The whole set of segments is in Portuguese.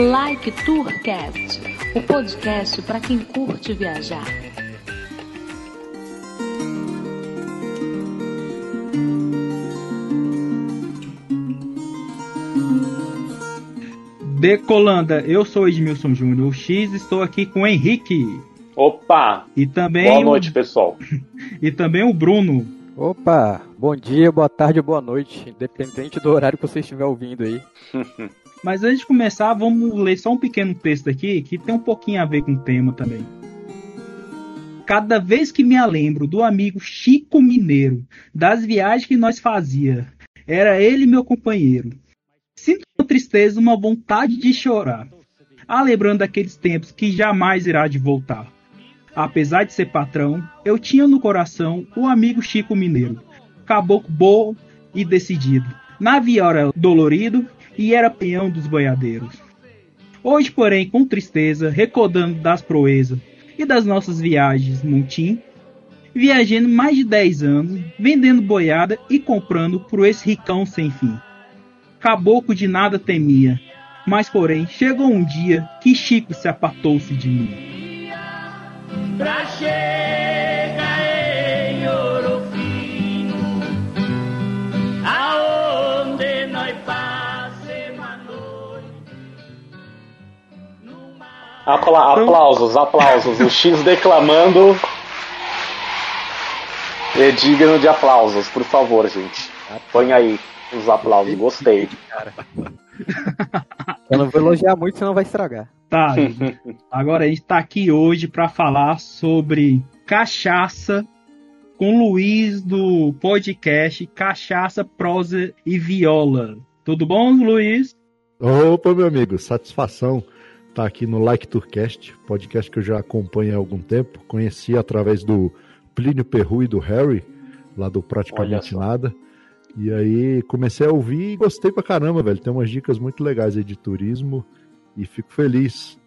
Like Tourcast, o podcast para quem curte viajar. Decolanda, eu sou Edmilson Júnior X, estou aqui com o Henrique. Opa! E também Boa noite, pessoal. e também o Bruno. Opa! Bom dia, boa tarde, boa noite, independente do horário que você estiver ouvindo aí. Mas antes de começar, vamos ler só um pequeno texto aqui que tem um pouquinho a ver com o tema também. Cada vez que me lembro do amigo Chico Mineiro, das viagens que nós fazia, era ele meu companheiro. Sinto uma tristeza, uma vontade de chorar. Ah, lembrando tempos que jamais irá de voltar. Apesar de ser patrão, eu tinha no coração o amigo Chico Mineiro, caboclo bom e decidido. Navio era dolorido e era peão dos boiadeiros. Hoje, porém, com tristeza, recordando das proezas e das nossas viagens Montim, viajando mais de 10 anos, vendendo boiada e comprando por esse ricão sem fim. Caboclo de nada temia, mas porém chegou um dia que Chico se apartou-se de mim. Pra chegar Apla aplausos, aplausos. O X declamando é digno de aplausos, por favor, gente. Põe aí os aplausos, gostei. Eu não vou elogiar muito, senão vai estragar. Tá, agora a gente tá aqui hoje para falar sobre cachaça com o Luiz do podcast Cachaça, Prosa e Viola. Tudo bom, Luiz? Opa, meu amigo, satisfação tá aqui no Like Tourcast, podcast que eu já acompanho há algum tempo. Conheci através do Plínio Perru e do Harry, lá do Praticamente Nada. E aí comecei a ouvir e gostei pra caramba, velho. Tem umas dicas muito legais aí de turismo e fico feliz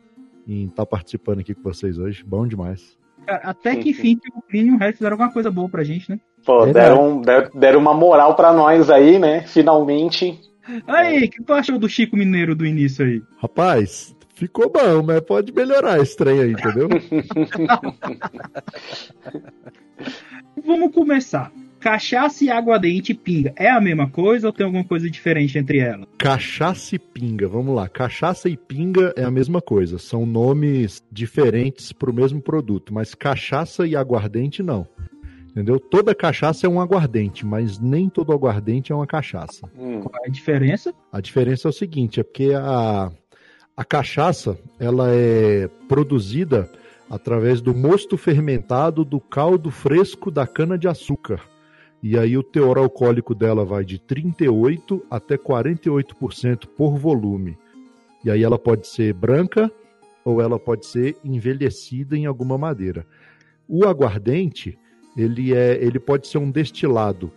em estar tá participando aqui com vocês hoje. Bom demais. Até que enfim, o Plínio e o Harry fizeram alguma coisa boa pra gente, né? Pô, deram, deram uma moral pra nós aí, né? Finalmente. Aí, o que tu achou do Chico Mineiro do início aí? Rapaz, ficou bom, mas pode melhorar esse trem aí, entendeu? Vamos começar. Cachaça e aguardente e pinga é a mesma coisa ou tem alguma coisa diferente entre elas? Cachaça e pinga, vamos lá. Cachaça e pinga é a mesma coisa. São nomes diferentes para o mesmo produto, mas cachaça e aguardente não. Entendeu? Toda cachaça é um aguardente, mas nem todo aguardente é uma cachaça. Hum. Qual é a diferença? A diferença é o seguinte, é porque a, a cachaça ela é produzida através do mosto fermentado do caldo fresco da cana de açúcar. E aí o teor alcoólico dela vai de 38 até 48% por volume. E aí ela pode ser branca ou ela pode ser envelhecida em alguma madeira. O aguardente, ele é, ele pode ser um destilado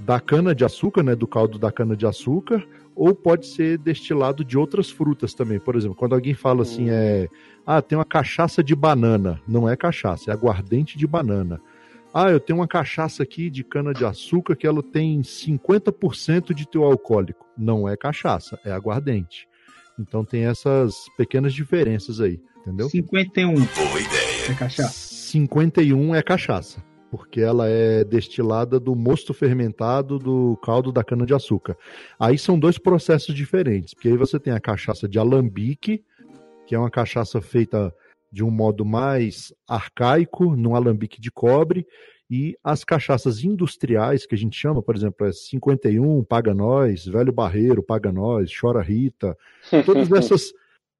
da cana de açúcar, né, do caldo da cana de açúcar, ou pode ser destilado de outras frutas também. Por exemplo, quando alguém fala assim, é, ah, tem uma cachaça de banana, não é cachaça, é aguardente de banana. Ah, eu tenho uma cachaça aqui de cana-de-açúcar que ela tem 50% de teu alcoólico. Não é cachaça, é aguardente. Então tem essas pequenas diferenças aí, entendeu? 51 Boa ideia. é cachaça. 51 é cachaça, porque ela é destilada do mosto fermentado do caldo da cana-de-açúcar. Aí são dois processos diferentes, porque aí você tem a cachaça de alambique, que é uma cachaça feita de um modo mais arcaico, num alambique de cobre, e as cachaças industriais, que a gente chama, por exemplo, é 51, Paga Nós, Velho Barreiro, Paga Nós, Chora Rita, todas essas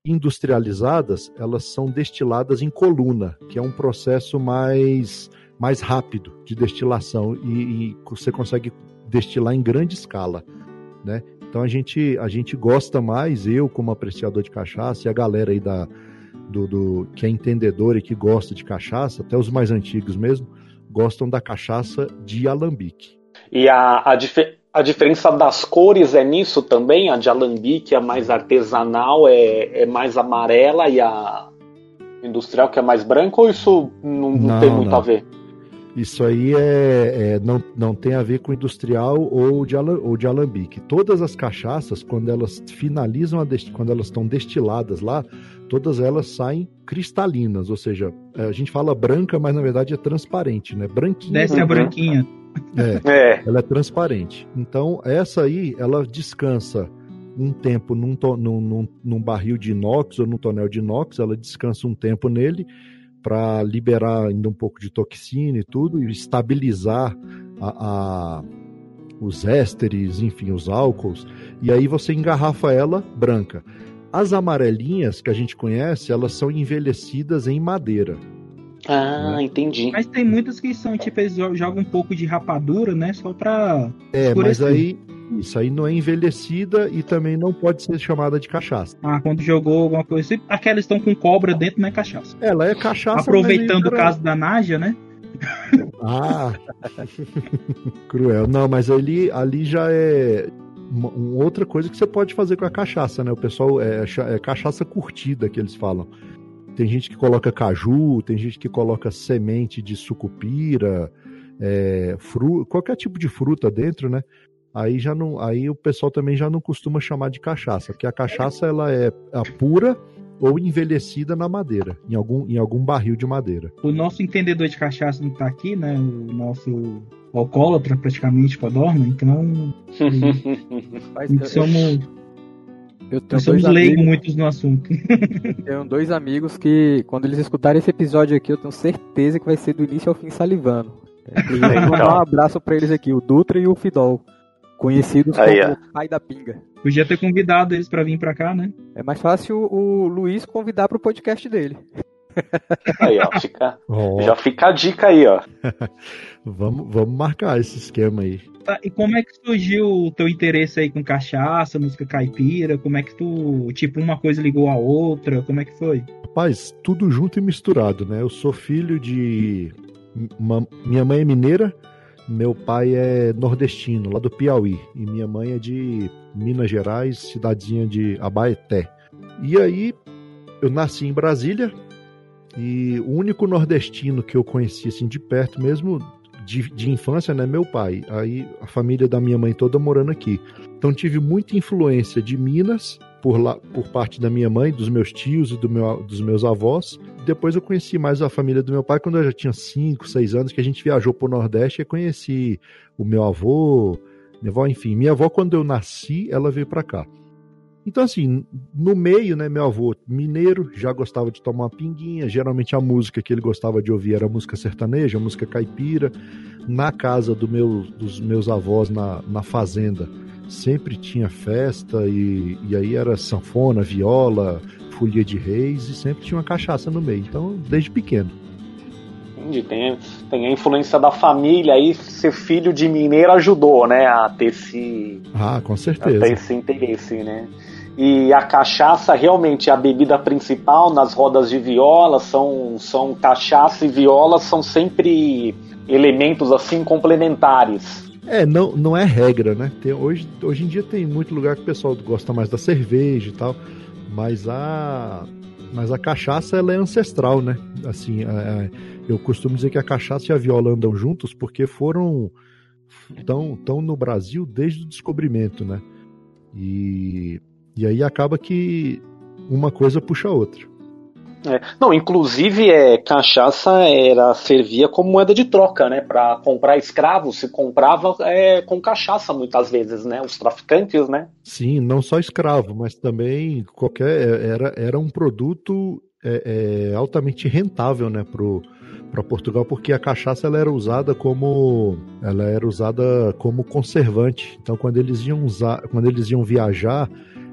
industrializadas, elas são destiladas em coluna, que é um processo mais, mais rápido de destilação e, e você consegue destilar em grande escala, né? Então a gente, a gente gosta mais, eu como apreciador de cachaça e a galera aí da, do, do, que é entendedor e que gosta de cachaça, até os mais antigos mesmo, gostam da cachaça de alambique. E a, a, dif a diferença das cores é nisso também? A de alambique é mais artesanal, é, é mais amarela e a industrial que é mais branca ou isso não, não, não tem muito não. a ver? Isso aí é, é- não, não tem a ver com industrial ou de, ala- ou de alambique. Todas as cachaças, quando elas finalizam, a desti- quando elas estão destiladas lá, todas elas saem cristalinas, ou seja, é, a gente fala branca, mas na verdade é transparente, né? Branquinha. Desce a Uhum. branquinha. É, É, ela é transparente. Então, essa aí, ela descansa um tempo num, to- num, num- num barril de inox ou num tonel de inox, ela descansa um tempo nele para liberar ainda um pouco de toxina e tudo, e estabilizar a, a- os ésteres, enfim, os álcools, e aí você engarrafa ela branca. As amarelinhas que a gente conhece, elas são envelhecidas em madeira. ah, entendi. Mas tem muitas que são, tipo, eles jo- jogam um pouco de rapadura, né? Só pra. É, mas aí isso aí não é envelhecida e também não pode ser chamada de cachaça. Ah, quando jogou alguma coisa. Aquelas estão com cobra dentro, não é cachaça. Ela é cachaça. Aproveitando o caso da Nádia, né? Ah, cruel. Não, mas ali, ali já é uma, uma outra coisa que você pode fazer com a cachaça, né? O pessoal é, cha- é cachaça curtida que eles falam. Tem gente que coloca caju, tem gente que coloca semente de sucupira, é, fru, qualquer tipo de fruta dentro, né? Aí já não, aí o pessoal também já não costuma chamar de cachaça, porque a cachaça ela é a pura ou envelhecida na madeira, em algum, em algum barril de madeira. O nosso entendedor de cachaça não tá aqui, né? O nosso alcoólatra, praticamente, Codorna. Então, somos, eu tenho nós somos dois leigos amigos, muitos no assunto. tenho dois amigos que, quando eles escutarem esse episódio aqui, eu tenho certeza que vai ser do início ao fim salivando. É, mandar um abraço pra eles aqui, o Dutra e o Fidol. Conhecidos Aí, como pai da pinga. Podia ter convidado eles pra vir pra cá, né? É mais fácil o, o Luiz convidar pro podcast dele. Aí, ó, fica, Ó, já fica a dica aí, ó. Vamos, vamos marcar esse esquema aí. Tá, e como é que surgiu o teu interesse aí com cachaça, música caipira? Como é que tu, tipo, uma coisa ligou a outra? Como é que foi? Rapaz, tudo junto e misturado, né? Eu sou filho de. uma- Minha mãe é mineira, meu pai é nordestino, lá do Piauí. E minha mãe é de Minas Gerais, cidadezinha de Abaeté. E aí, eu nasci em Brasília. E o único nordestino que eu conheci assim de perto mesmo, de, de infância, né? Meu pai. Aí a família da minha mãe toda morando aqui. Então tive muita influência de Minas por, lá, por parte da minha mãe, dos meus tios e do meu, dos meus avós. Depois eu conheci mais a família do meu pai quando eu já tinha 5, 6 anos, que a gente viajou pro Nordeste e conheci o meu avô, minha avó, enfim. Minha avó, quando eu nasci, ela veio para cá. Então, assim, no meio, né, meu avô mineiro já gostava de tomar uma pinguinha. Geralmente a música que ele gostava de ouvir era música sertaneja, música caipira. Na casa do meu, dos meus avós, na, na fazenda, sempre tinha festa e, e aí era sanfona, viola, folia de reis e sempre tinha uma cachaça no meio. Então, desde pequeno. Entendi. Tem, tem a influência da família aí, ser filho de mineiro ajudou, né, a ter esse, Ah, com a ter certeza. esse interesse, né? E a cachaça realmente é a bebida principal nas rodas de viola, são, são cachaça e viola são sempre elementos assim complementares. É, não, não é regra, né? Tem- hoje, hoje em dia tem muito lugar que o pessoal gosta mais da cerveja e tal, mas a, mas a cachaça ela é ancestral, né? Assim, é, eu costumo dizer que a cachaça e a viola andam juntos porque foram tão, tão no Brasil desde o descobrimento, né? E, e aí acaba que uma coisa puxa a outra. É. Não, inclusive é, cachaça era servia como moeda de troca, né? Para comprar escravos, se comprava é, com cachaça muitas vezes, né? Os traficantes, né? Sim, não só escravo, mas também qualquer é, era, era um produto é, é, altamente rentável, né, pro para Portugal, porque a cachaça ela era usada como ela era usada como conservante. Então, quando eles iam usar, quando eles iam viajar,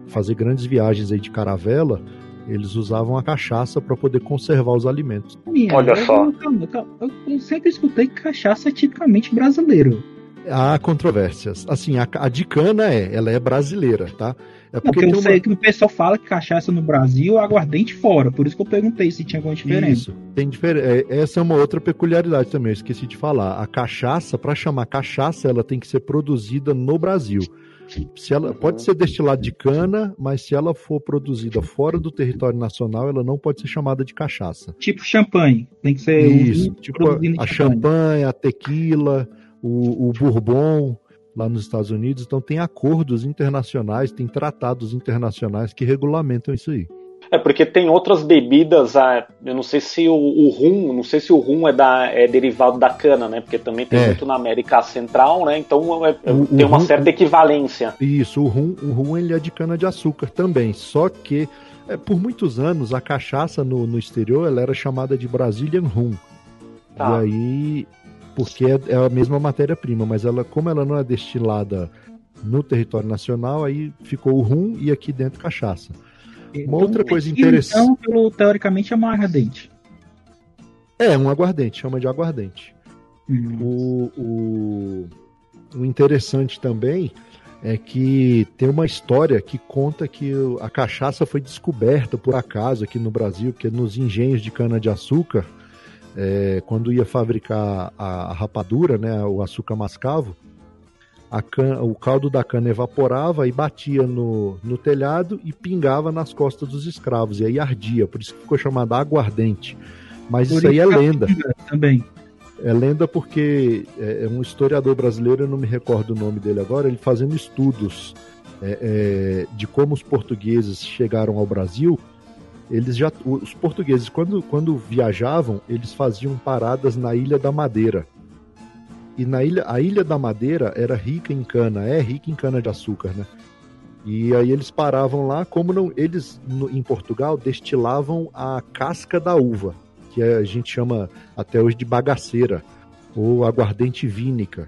fazer grandes viagens aí de caravela, eles usavam a cachaça para poder conservar os alimentos. Minha, Olha eu- só. calma, calma. Eu sempre escutei que cachaça é tipicamente brasileiro. Há controvérsias. Assim, a, a de cana é, ela é brasileira, tá? É Não, porque tem eu uma... sei que o pessoal fala que cachaça no Brasil é aguardente fora. Por isso que eu perguntei se tinha alguma diferença. Isso, tem diferença. Essa é uma outra peculiaridade também, eu esqueci de falar. A cachaça, para chamar cachaça, ela tem que ser produzida no Brasil. Se ela pode ser destilada de cana, mas se ela for produzida fora do território nacional, ela não pode ser chamada de cachaça. Tipo champanhe. Tem que ser Isso, um tipo a, a champanhe, a tequila, o, o bourbon lá nos Estados Unidos. Então tem acordos internacionais, tem tratados internacionais que regulamentam isso aí. É porque tem outras bebidas, ah, eu não sei se o, o rum, não sei se o rum é, da, é derivado da cana, né? Porque também tem É. muito na América Central, né? Então é- é- O- o tem uma rum- certa equivalência. Isso, o rum, o rum ele é de cana de açúcar também, só que é, por muitos anos a cachaça no, no exterior ela era chamada de Brazilian Rum. Tá. E aí, porque é, é a mesma matéria-prima, mas ela, como ela não é destilada no território nacional, aí ficou o rum e aqui dentro cachaça. Uma outra coisa tequila, interessante- Então, pelo, teoricamente, é mais ardente. É, um aguardente, chama de aguardente. Hum. O, o, o interessante também é que tem uma história que conta que a cachaça foi descoberta por acaso aqui no Brasil, porque nos engenhos de cana-de-açúcar, é, quando ia fabricar a, a rapadura, né, o açúcar mascavo, a can- o caldo da cana evaporava e batia no, no telhado e pingava nas costas dos escravos, e aí ardia, por isso que ficou chamada aguardente. Mas Por isso aí é lenda. pinga Também. É lenda porque é é um historiador brasileiro, eu não me recordo o nome dele agora, ele fazendo estudos é, é, de como os portugueses chegaram ao Brasil. Eles já, os portugueses, quando, quando viajavam, eles faziam paradas na Ilha da Madeira. E na ilha, a Ilha da Madeira era rica em cana, é rica em cana de açúcar, né? E aí eles paravam lá, como não, eles no- em Portugal destilavam a casca da uva, que a gente chama até hoje de bagaceira ou aguardente vínica,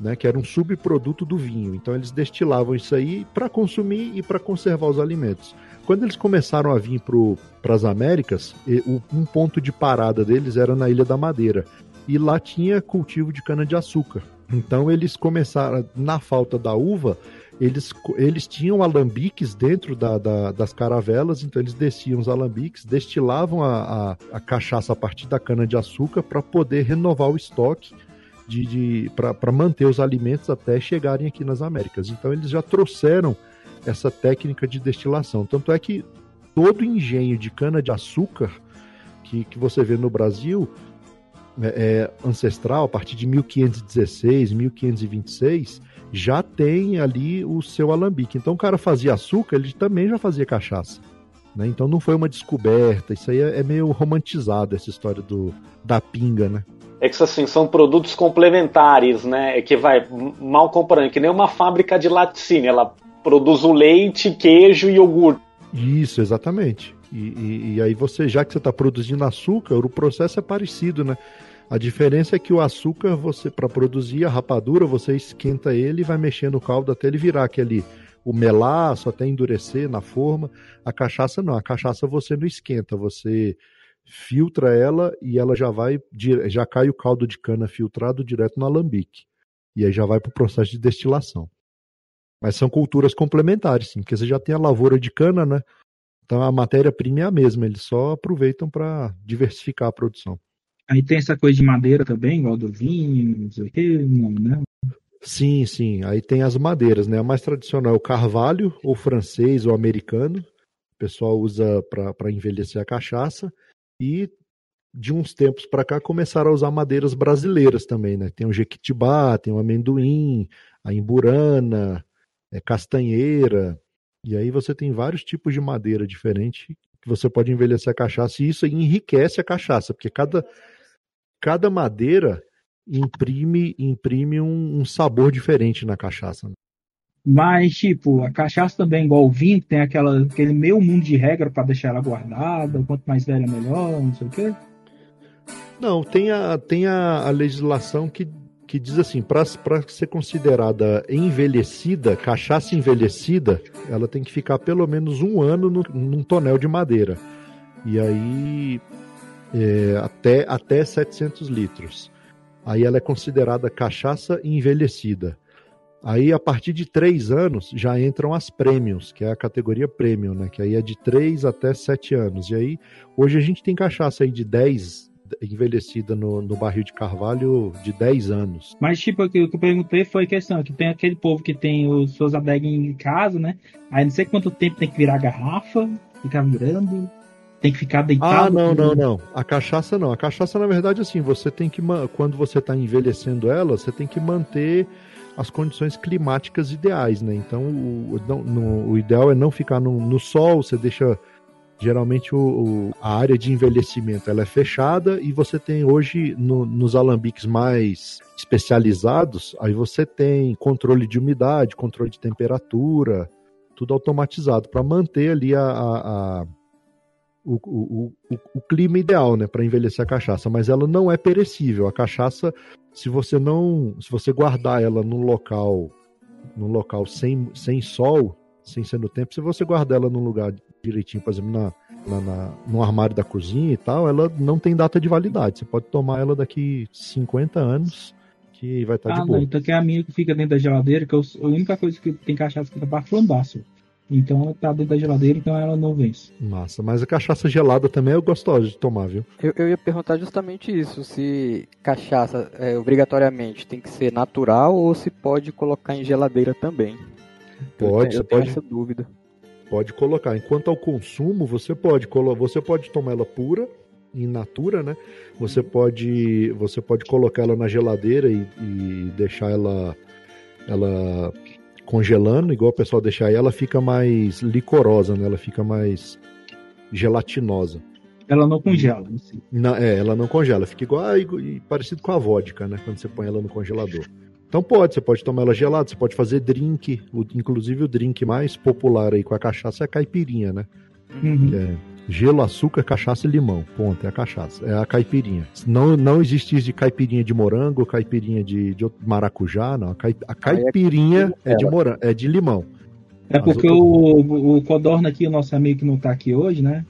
né, que era um subproduto do vinho. Então eles destilavam isso aí para consumir e para conservar os alimentos. Quando eles começaram a vir para as Américas, um ponto de parada deles era na Ilha da Madeira. E lá tinha cultivo de cana-de-açúcar. Então eles começaram, na falta da uva, eles, eles tinham alambiques dentro da- da- das caravelas, então eles desciam os alambiques, destilavam a, a- a cachaça a partir da cana-de-açúcar para poder renovar o estoque de, de, para manter os alimentos até chegarem aqui nas Américas. Então eles já trouxeram essa técnica de destilação. Tanto é que todo engenho de cana-de-açúcar que, que você vê no Brasil é, é ancestral, a partir de 1516, 1526, já tem ali o seu alambique. Então o cara fazia açúcar, ele também já fazia cachaça. né? Então não foi uma descoberta, isso aí é, é meio romantizado, essa história do, da pinga, né? É que assim, são produtos complementares, né? É que vai, mal comparando, que nem uma fábrica de laticínio. Ela produz o leite, queijo e iogurte. Isso, exatamente. E, e- e aí você, já que você está produzindo açúcar, o processo é parecido, né? A diferença é que o açúcar, você para produzir a rapadura, você esquenta ele e vai mexendo o caldo até ele virar aquele o melaço, até endurecer na forma. A cachaça não, a cachaça você não esquenta, você filtra ela e ela já vai já cai o caldo de cana filtrado direto no alambique. E aí já vai para o processo de destilação. Mas são culturas complementares, sim, porque você já tem a lavoura de cana, né? Então a matéria-prima é a mesma, eles só aproveitam para diversificar a produção. Aí tem essa coisa de madeira também, igual do vinho, não sei o que, não, né? Sim, sim. Aí tem as madeiras, né? A mais tradicional é o carvalho, ou francês, ou americano. O pessoal usa para envelhecer a cachaça. E de uns tempos para cá começaram a usar madeiras brasileiras também, né? Tem o jequitibá, tem o amendoim, a imburana, é, castanheira. E aí você tem vários tipos de madeira diferente que você pode envelhecer a cachaça. E isso enriquece a cachaça, porque cada, cada madeira imprime imprime um, um sabor diferente na cachaça. né? Mas, tipo, a cachaça também, igual o vinho, tem aquela, aquele meio mundo de regra para deixar ela guardada, quanto mais velha melhor, não sei o quê. Não, tem a, tem a, a legislação que, que diz assim, para ser considerada envelhecida, cachaça envelhecida, ela tem que ficar pelo menos um ano no, num tonel de madeira. E aí é, até, até 700 litros. Aí ela é considerada cachaça envelhecida. Aí, a partir de três anos, já entram as prêmios, que é a categoria premium, né? Que aí é de 3 até 7 anos. E aí, hoje a gente tem cachaça aí de 10, envelhecida no, no barril de carvalho de 10 anos. Mas, tipo, o que eu perguntei foi a questão, que tem aquele povo que tem os seus adegas em casa, né? Aí não sei quanto tempo tem que virar garrafa, ficar virando, tem que ficar deitado. Ah, não, não, não. A cachaça não. A cachaça, na verdade, assim, você tem que, quando você está envelhecendo ela, você tem que manter as condições climáticas ideais, né? Então, o, no, o ideal é não ficar no, no sol, você deixa geralmente o, o, a área de envelhecimento ela é fechada e você tem hoje no, nos alambiques mais especializados, aí você tem controle de umidade, controle de temperatura, tudo automatizado para manter ali a, a, a o, o, o, o, clima ideal, né, para envelhecer a cachaça, mas ela não é perecível. A cachaça, se você não, se você guardar ela num local, num local sem, sem sol, sem ser no tempo, se você guardar ela num lugar direitinho, por exemplo, na, na, na, no armário da cozinha e tal, ela não tem data de validade. Você pode tomar ela daqui 50 anos que vai estar tá ah, de boa. Não, então que é a minha que fica dentro da geladeira, que eu, a única coisa que tem cachaça que tá para flambaço. Então ela tá dentro da geladeira, então ela não vence. Massa, mas a cachaça gelada também é gostosa de tomar, viu? Eu, eu ia perguntar justamente isso, se cachaça é, obrigatoriamente tem que ser natural ou se pode colocar em geladeira também. Pode, eu, eu pode. essa dúvida. Pode colocar. Enquanto ao consumo, você pode você pode tomar ela pura, in natura, né? Você pode você pode colocar ela na geladeira e, e deixar ela ela congelando, igual o pessoal deixar aí, ela fica mais licorosa, né? Ela fica mais gelatinosa. Ela não congela, assim. Não, é, ela não congela, fica igual parecido com a vodka, né? Quando você põe ela no congelador. Então pode, você pode tomar ela gelada, você pode fazer drink, o, inclusive o drink mais popular aí com a cachaça é a caipirinha, né? Uhum. É gelo, açúcar, cachaça e limão. Ponto, é a cachaça, é a caipirinha. Não, não existe isso de caipirinha de morango, caipirinha de, de maracujá, não. A, caipirinha é de morango, é de limão. É porque o, o Codorna aqui, o nosso amigo que não tá aqui hoje, né?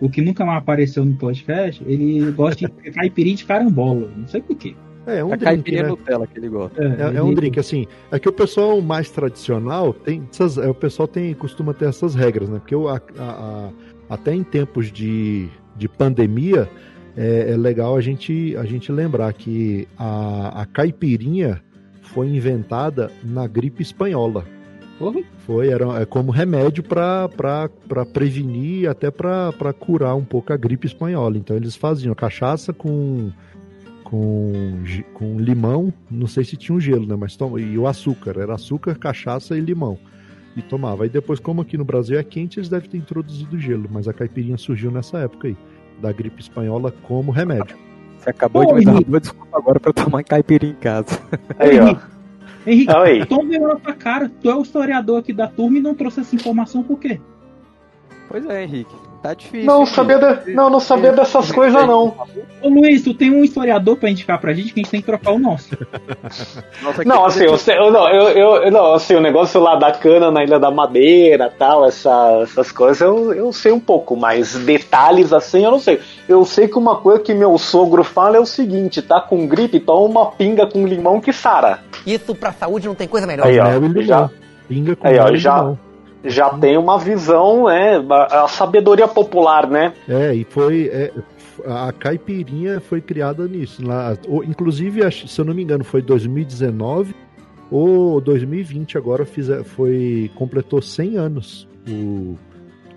O que nunca mais apareceu no podcast, ele gosta de caipirinha de carambola. Não sei porquê. É, é um a drink, né? Nutella que ele gosta. É, é, é, um drink, assim. É que o pessoal mais tradicional tem. Essas, é, o pessoal tem, costuma ter essas regras, né? Porque o, a, a, até em tempos de, de pandemia, é, é, legal a gente, a gente lembrar que a, a caipirinha foi inventada na gripe espanhola. Uhum. Foi, era é como remédio para prevenir até para curar um pouco a gripe espanhola. Então eles faziam cachaça com, com, com limão, não sei se tinha um gelo, né? Mas toma, e o açúcar, era açúcar, cachaça e limão e tomava. Aí depois, como aqui no Brasil é quente, eles devem ter introduzido gelo, mas a caipirinha surgiu nessa época aí, da gripe espanhola como remédio. Você acabou Ô, de me dar uma desculpa agora pra eu tomar caipirinha em casa. Aí, ó. Henrique, Oi. toma vergonha pra cara. Tu é o historiador aqui da turma e não trouxe essa informação por quê? Pois é, Henrique. Tá difícil. Não sabia, de... não, não sabia dessas coisas, não. Ô Luiz, tu tem um historiador pra indicar pra gente que a gente tem que trocar o nosso. Nossa, não, assim, eu, eu, não, eu, eu, não, assim, o negócio lá da cana na Ilha da Madeira tal, essa, essas coisas eu, eu sei um pouco, mas detalhes assim eu não sei. Eu sei que uma coisa que meu sogro fala é o seguinte: tá com gripe, toma uma pinga com limão que sara. Isso pra saúde não tem coisa melhor. Aí, ó, já, pinga com aí, ó, já, limão já tem uma visão, né? A sabedoria popular, né? É, e foi. É, a caipirinha foi criada nisso. Lá, inclusive, se eu não me engano, foi 2019 ou 2020 agora fiz, foi completou 100 anos o,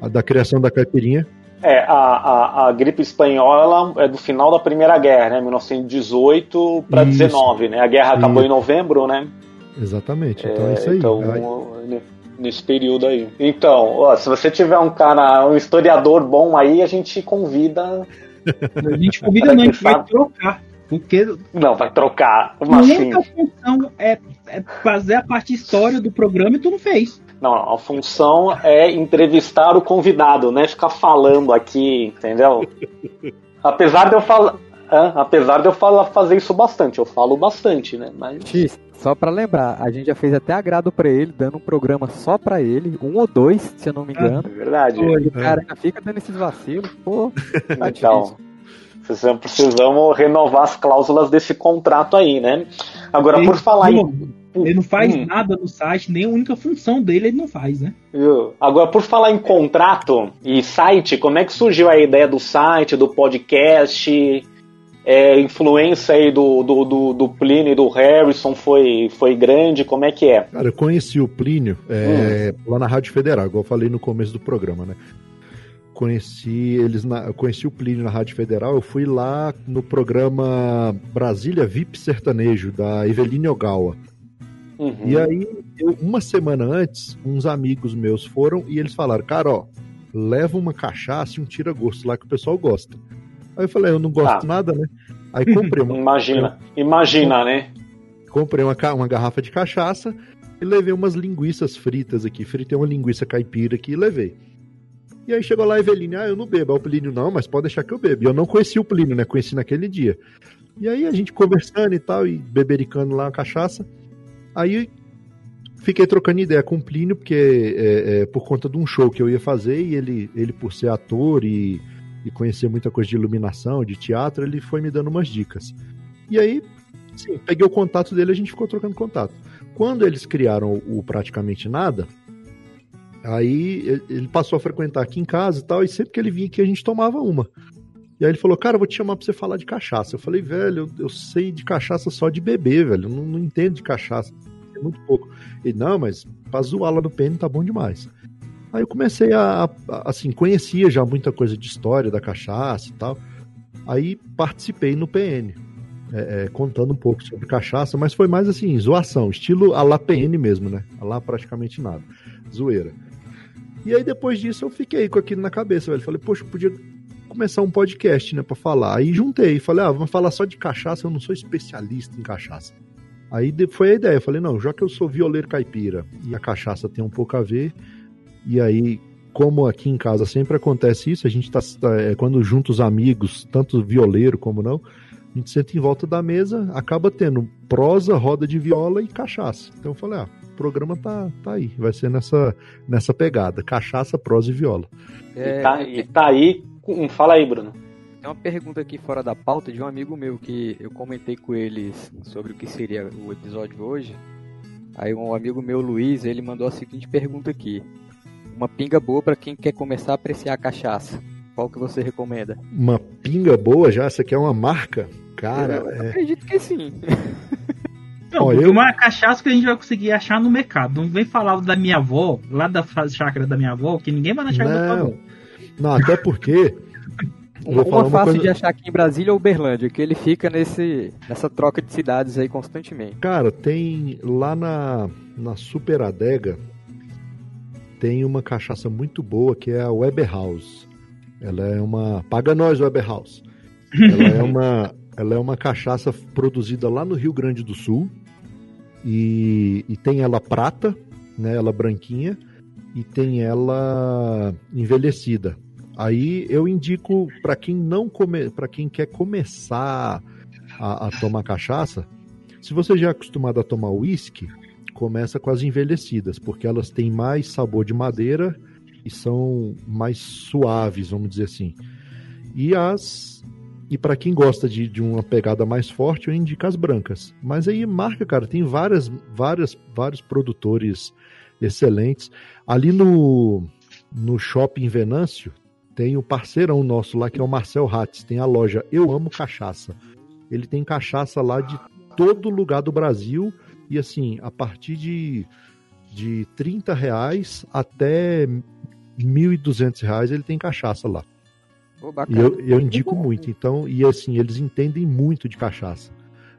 a, da criação da caipirinha. É, a, a, a, gripe espanhola é do final da Primeira Guerra, né? 1918 para 19, né? A guerra acabou em novembro, né? Exatamente. Então é, é isso aí. Então, nesse período aí. Então, ó, se você tiver um cara, um historiador bom aí, a gente convida. A gente convida não, a gente vai trocar. Porque. Não, vai trocar. Uma a única assim? função é, é, fazer a parte história do programa e tu não fez. Não, a função é entrevistar o convidado, né? Ficar falando aqui, entendeu? Apesar de eu falar. É, apesar de eu falar, fazer isso bastante, eu falo bastante, né? Mas... X, só para lembrar, a gente já fez até agrado para ele, dando um programa só para ele, um ou dois, se eu não me engano. É verdade. Pô, o cara ainda fica dando esses vacilos, pô. Tá então, precisamos, precisamos renovar as cláusulas desse contrato aí, né? Agora, ele, por falar em. Ele não faz hum. nada no site, nem a única função dele ele não faz, né? Agora, por falar em contrato e site, como é que surgiu a ideia do site, do podcast? É, influência aí do, do, do, do Plínio e do Harrison foi, foi grande? Como é que é? Cara, eu conheci o Plínio é, lá na Rádio Federal, igual eu falei no começo do programa, né? Conheci eles na, conheci o Plínio na Rádio Federal, eu fui lá no programa Brasília VIP Sertanejo, da Eveline Ogawa. Uhum. E aí, eu- uma semana antes, uns amigos meus foram e eles falaram, cara, ó, leva uma cachaça e um tira-gosto lá que o pessoal gosta. Aí eu falei, eu não gosto Ah. nada, né? Aí comprei uma, Imagina, imagina, né? comprei uma, uma garrafa de cachaça e levei umas linguiças fritas aqui. Fritei uma linguiça caipira aqui e levei. E aí chegou lá a Eveline, ah, eu não bebo. Aí o Plínio, não, mas pode deixar que eu bebo. E eu não conheci o Plínio, né? Conheci naquele dia. E aí a gente conversando e tal, e bebericando lá a cachaça. Aí fiquei trocando ideia com o Plínio, porque é, é, por conta de um show que eu ia fazer, e ele, ele por ser ator e, e conhecer muita coisa de iluminação, de teatro, ele foi me dando umas dicas. E aí, sim, peguei o contato dele e a gente ficou trocando contato. Quando eles criaram o Praticamente Nada, aí ele- passou a frequentar aqui em casa e tal, e sempre que ele vinha aqui a gente tomava uma. E aí ele falou, cara, vou te chamar pra você falar de cachaça. Eu falei, velho, eu, eu sei de cachaça só de beber, velho. Eu não, não entendo de cachaça. É muito pouco. Ele, não, mas pra zoar lá no PN tá bom demais. Aí eu comecei a, a- assim, conhecia já muita coisa de história da cachaça e tal. Aí participei no PN, é, é, contando um pouco sobre cachaça, mas foi mais assim, zoação, estilo a lá PN mesmo, né? A lá praticamente nada. Zoeira. E aí depois disso eu fiquei com aquilo na cabeça, velho. Falei, poxa, podia começar um podcast, né, pra falar. Aí juntei, falei, ah, vamos falar só de cachaça, eu não sou especialista em cachaça. Aí foi a ideia, falei, não, já que eu sou violeiro caipira e a cachaça tem um pouco a ver, e aí, como aqui em casa sempre acontece isso, a gente tá, tá- é, quando junta os amigos, tanto violeiro como não, a gente senta em volta da mesa, acaba tendo prosa, roda de viola e cachaça. Então eu falei, ah, o programa tá, tá aí, vai ser nessa, nessa pegada, cachaça, prosa e viola. É, e, tá, e tá aí. com- Fala aí, Bruno. Tem uma pergunta aqui fora da pauta de um amigo meu que eu comentei com eles sobre o que seria o episódio hoje. Aí um amigo meu, Luiz, ele mandou a seguinte pergunta aqui. Uma pinga boa pra quem quer começar a apreciar a cachaça. Qual que você recomenda? Uma pinga boa já, essa aqui é uma marca? Cara, eu é, acredito que sim. Não, porque eu- uma cachaça que a gente vai conseguir achar no mercado. Não vem falar da minha avó, lá da chácara da minha avó, que ninguém vai na chácara da tua Não. avó. não, até porque Eu Uma uma fácil coisa- de achar aqui em Brasília ou Uberlândia, que ele fica nesse, nessa troca de cidades aí constantemente. Cara, tem lá na, na Super Adega tem uma cachaça muito boa que é a Weber House. Ela é uma. Paga nós, Weber House. Ela é uma, ela é uma cachaça produzida lá no Rio Grande do Sul. E, e tem ela prata, né? Ela branquinha. E tem ela envelhecida. Aí eu indico para quem não come, para quem quer começar a, a tomar cachaça, se você já é acostumado a tomar uísque, começa com as envelhecidas, porque elas têm mais sabor de madeira e são mais suaves, vamos dizer assim. E as e para quem gosta de, de uma pegada mais forte, eu indico as brancas. Mas aí marca, cara, tem várias, várias, vários produtores excelentes. Ali no no Shopping Venâncio tem o parceirão nosso lá que é o Marcel Hatz, tem a loja Eu Amo Cachaça. Ele tem cachaça lá de todo lugar do Brasil e assim, a partir de, de 30 reais até 1.200 reais ele tem cachaça lá. Ô, E eu, eu indico muito. Então, e assim, eles entendem muito de cachaça,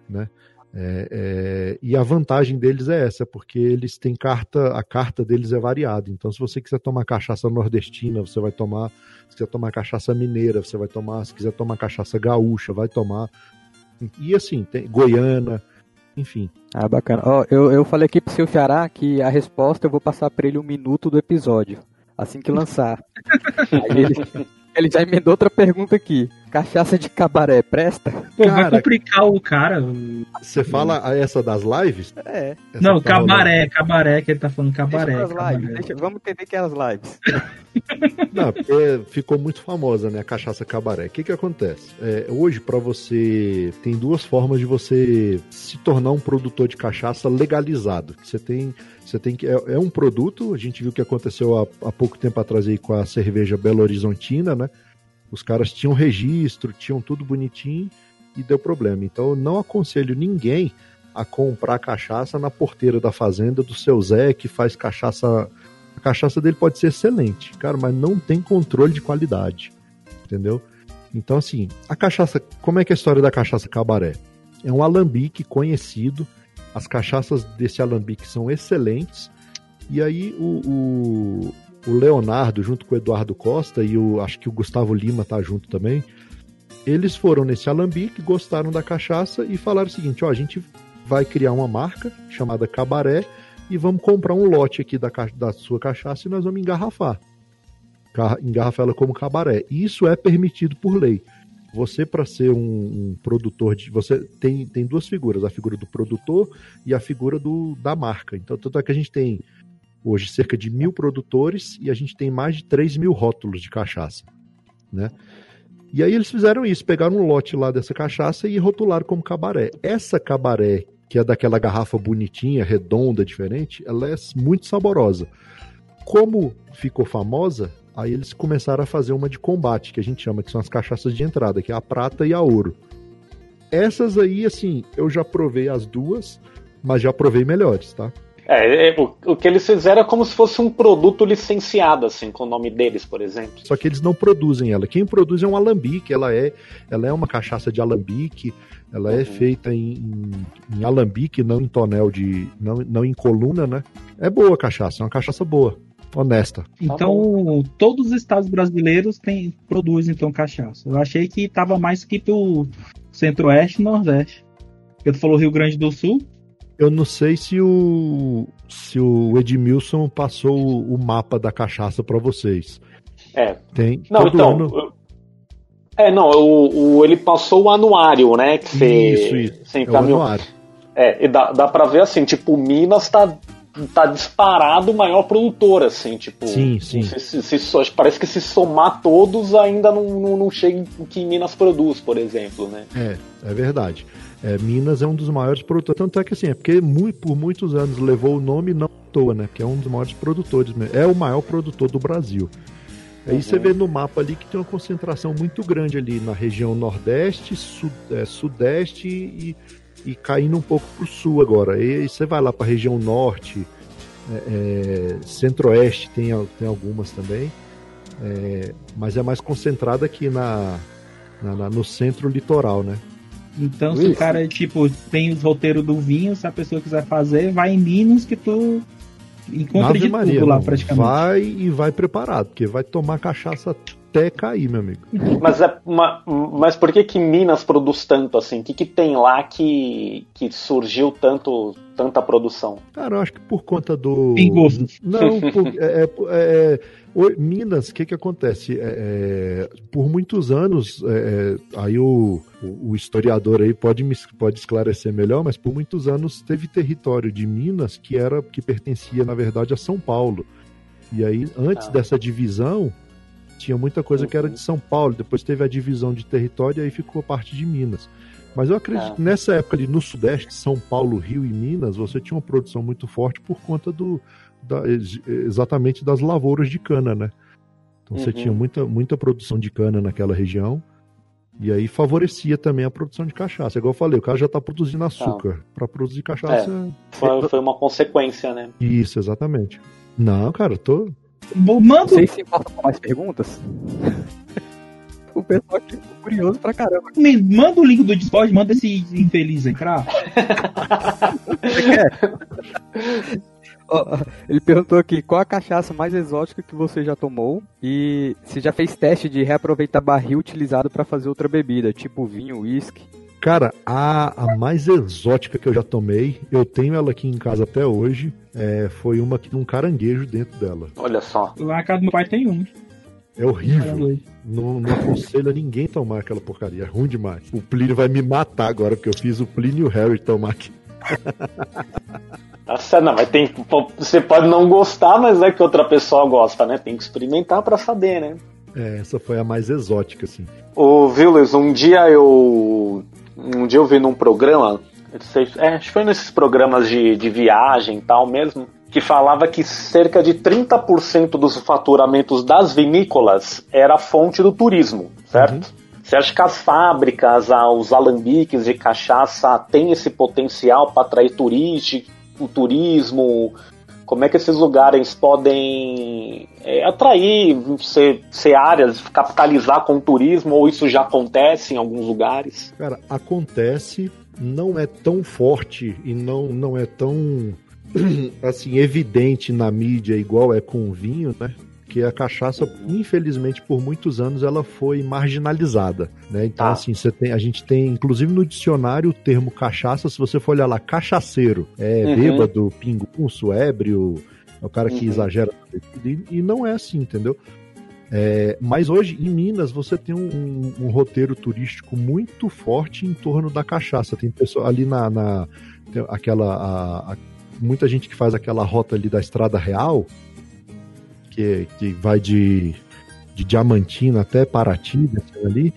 né? É, é, e a vantagem deles é essa, porque eles têm carta, a carta deles é variada. Então, se você quiser tomar cachaça nordestina, você vai tomar. Se quiser tomar cachaça mineira, você vai tomar. Se quiser tomar cachaça gaúcha, vai tomar. E assim, tem Goiana, enfim. Ah, bacana. Ó, eu, eu falei aqui pro seu Xará que a resposta eu vou passar pra ele um minuto do episódio, assim que lançar. Aí ele, ele já emendou outra pergunta aqui. Cachaça de cabaré, presta? Pô, vai Cara- complicar o cara. Você fala a essa das lives? É. Essa Não, tá cabaré, cabaré, que ele tá falando cabaré. Deixa pras lives, cabaré. deixa- vamos entender que é as lives. Não, porque ficou muito famosa, né, a cachaça cabaré. O que que acontece? É, hoje, para você, tem duas formas de você se tornar um produtor de cachaça legalizado. Você tem, você tem que é, é um produto. A gente viu o que aconteceu há, há pouco tempo atrás aí com a cerveja Belo Horizontina, né? Os caras tinham registro, tinham tudo bonitinho e deu problema. Então eu não aconselho ninguém a comprar cachaça na porteira da fazenda do seu Zé, que faz cachaça. A cachaça dele pode ser excelente, cara, mas não tem controle de qualidade. Entendeu? Então, assim, a cachaça. Como é que é a história da cachaça cabaré? É um alambique conhecido. As cachaças desse alambique são excelentes. E aí o, o, o Leonardo, junto com o Eduardo Costa, e o, acho que o Gustavo Lima tá junto também, eles foram nesse alambique, gostaram da cachaça e falaram o seguinte: ó, a gente vai criar uma marca chamada Cabaré e vamos comprar um lote aqui da, da sua cachaça e nós vamos engarrafar. Engarrafar ela como cabaré. E isso é permitido por lei. Você, para ser um, um produtor de. Você tem, tem duas figuras: a figura do produtor e a figura do, da marca. Então, tanto é que a gente tem hoje cerca de mil produtores e a gente tem mais de 3 mil rótulos de cachaça. Né? E aí eles fizeram isso, pegaram um lote lá dessa cachaça e rotularam como cabaré. Essa cabaré, que é daquela garrafa bonitinha, redonda, diferente, ela é muito saborosa. Como ficou famosa, aí eles começaram a fazer uma de combate, que a gente chama, que são as cachaças de entrada, que é a prata e a ouro. Essas aí, assim, eu já provei as duas, mas já provei melhores, tá? É, é, o, o que eles fizeram é como se fosse um produto licenciado, assim, com o nome deles, por exemplo. Só que eles não produzem ela. Quem produz é um alambique, ela é, ela é uma cachaça de alambique, ela é Uhum. feita em, em, em alambique, não em tonel de. Não, não em coluna, né? É boa a cachaça, é uma cachaça boa, honesta. Então, todos os estados brasileiros têm, produzem então cachaça. Eu achei que tava mais que pro Centro-Oeste e Nordeste. Porque tu falou Rio Grande do Sul. Eu não sei se o se o Edmilson passou o, o mapa da cachaça pra vocês. É. Tem Não, todo então. ano- eu- É, não, o, o- ele passou o anuário, né? Que você. Isso, isso. você É o anuário. É, e dá, dá pra ver assim, tipo, Minas tá, tá disparado o maior produtor, assim, tipo. Sim, sim. Se, se- se parece que se somar todos ainda não, não, não chega o que Minas produz, por exemplo, né? É, é verdade. É, Minas é um dos maiores produtores. Tanto é que assim, é porque mui- por muitos anos levou o nome não à toa, né? Que é um dos maiores produtores mesmo. É o maior produtor do Brasil. Aí Uhum. você vê no mapa ali que tem uma concentração muito grande ali na região Nordeste, Su- é, Sudeste e, e caindo um pouco pro sul agora. E aí você vai lá para a região Norte, é, é, Centro-Oeste tem, tem algumas também. É, mas é mais concentrada aqui na, na- na- no centro litoral, né? Então, se Isso. o cara, tipo, tem os roteiros do vinho, se a pessoa quiser fazer, vai em Minas que tu encontra Ave de Maria, tudo lá não. praticamente. Vai e vai preparado, porque vai tomar cachaça até cair, meu amigo. Mas, é uma, mas por que que Minas produz tanto, assim? O que, que tem lá que, que surgiu tanto, tanta produção? Cara, eu acho que por conta do. Tem gosto. Não, por, é, é- é- o- Minas, o que que acontece? É, é, por muitos anos, é, é, aí o, o- o historiador aí pode, me, pode esclarecer melhor, mas por muitos anos teve território de Minas que era que pertencia, na verdade, a São Paulo. E aí, antes Ah. dessa divisão, tinha muita coisa que era de São Paulo, depois teve a divisão de território e aí ficou parte de Minas. Mas eu acredito Ah. que nessa época ali no Sudeste, São Paulo, Rio e Minas, você tinha uma produção muito forte por conta do da- ex- exatamente das lavouras de cana, né? Então você Uhum. tinha muita, muita produção de cana naquela região. E aí favorecia também a produção de cachaça. Igual eu falei, o cara já está produzindo açúcar. Para produzir cachaça. Foi, foi uma consequência, né? Isso, exatamente. Não, cara, eu tô. Manda Vocês se importam com mais perguntas? o pessoal aqui ficou curioso pra caramba. Me manda o link do Discord, manda esse infeliz entrar. Você quer? Ele perguntou aqui qual a cachaça mais exótica que você já tomou e se já fez teste de reaproveitar barril utilizado pra fazer outra bebida, tipo vinho, uísque. Cara, a, a mais exótica que eu já tomei, eu tenho ela aqui em casa até hoje, é, foi uma que tem um caranguejo dentro dela. Olha só. Lá na casa do meu pai tem um. É horrível. Não, não aconselho a ninguém tomar aquela porcaria. É ruim demais. O Plínio vai me matar agora, porque eu fiz o Plínio e o Harry tomar aqui. Tá não, mas tem, você pode não gostar, mas é que outra pessoa gosta, né? Tem que experimentar pra saber, né? É, essa foi a mais exótica, assim. Ô, Vilas, um dia eu. Um dia eu vi num programa. eu sei- é, acho que foi nesses programas de, de viagem e tal mesmo. Que falava que cerca de 30% dos faturamentos das vinícolas era fonte do turismo, certo? Você acha que as fábricas, ah, os alambiques de cachaça têm esse potencial para atrair turístico, o turismo? Como é que esses lugares podem é, atrair, ser, ser áreas, capitalizar com o turismo, ou isso já acontece em alguns lugares? Cara, acontece, não é tão forte e não, não é tão assim evidente na mídia igual é com o vinho, né? Que a cachaça, infelizmente, por muitos anos ela foi marginalizada, né? Então, ah. assim, você tem, a gente tem, inclusive no dicionário, o termo cachaça, se você for olhar lá, cachaceiro, é uhum. bêbado, pingunço, ébrio, é o cara que uhum. exagera, e, e, não é assim, entendeu? É, mas hoje, em Minas, você tem um, um, um, roteiro turístico muito forte em torno da cachaça. Tem pessoa ali na, na aquela, a, a, muita gente que faz aquela rota ali da Estrada Real, que, que vai de, de Diamantina até Paraty, ali,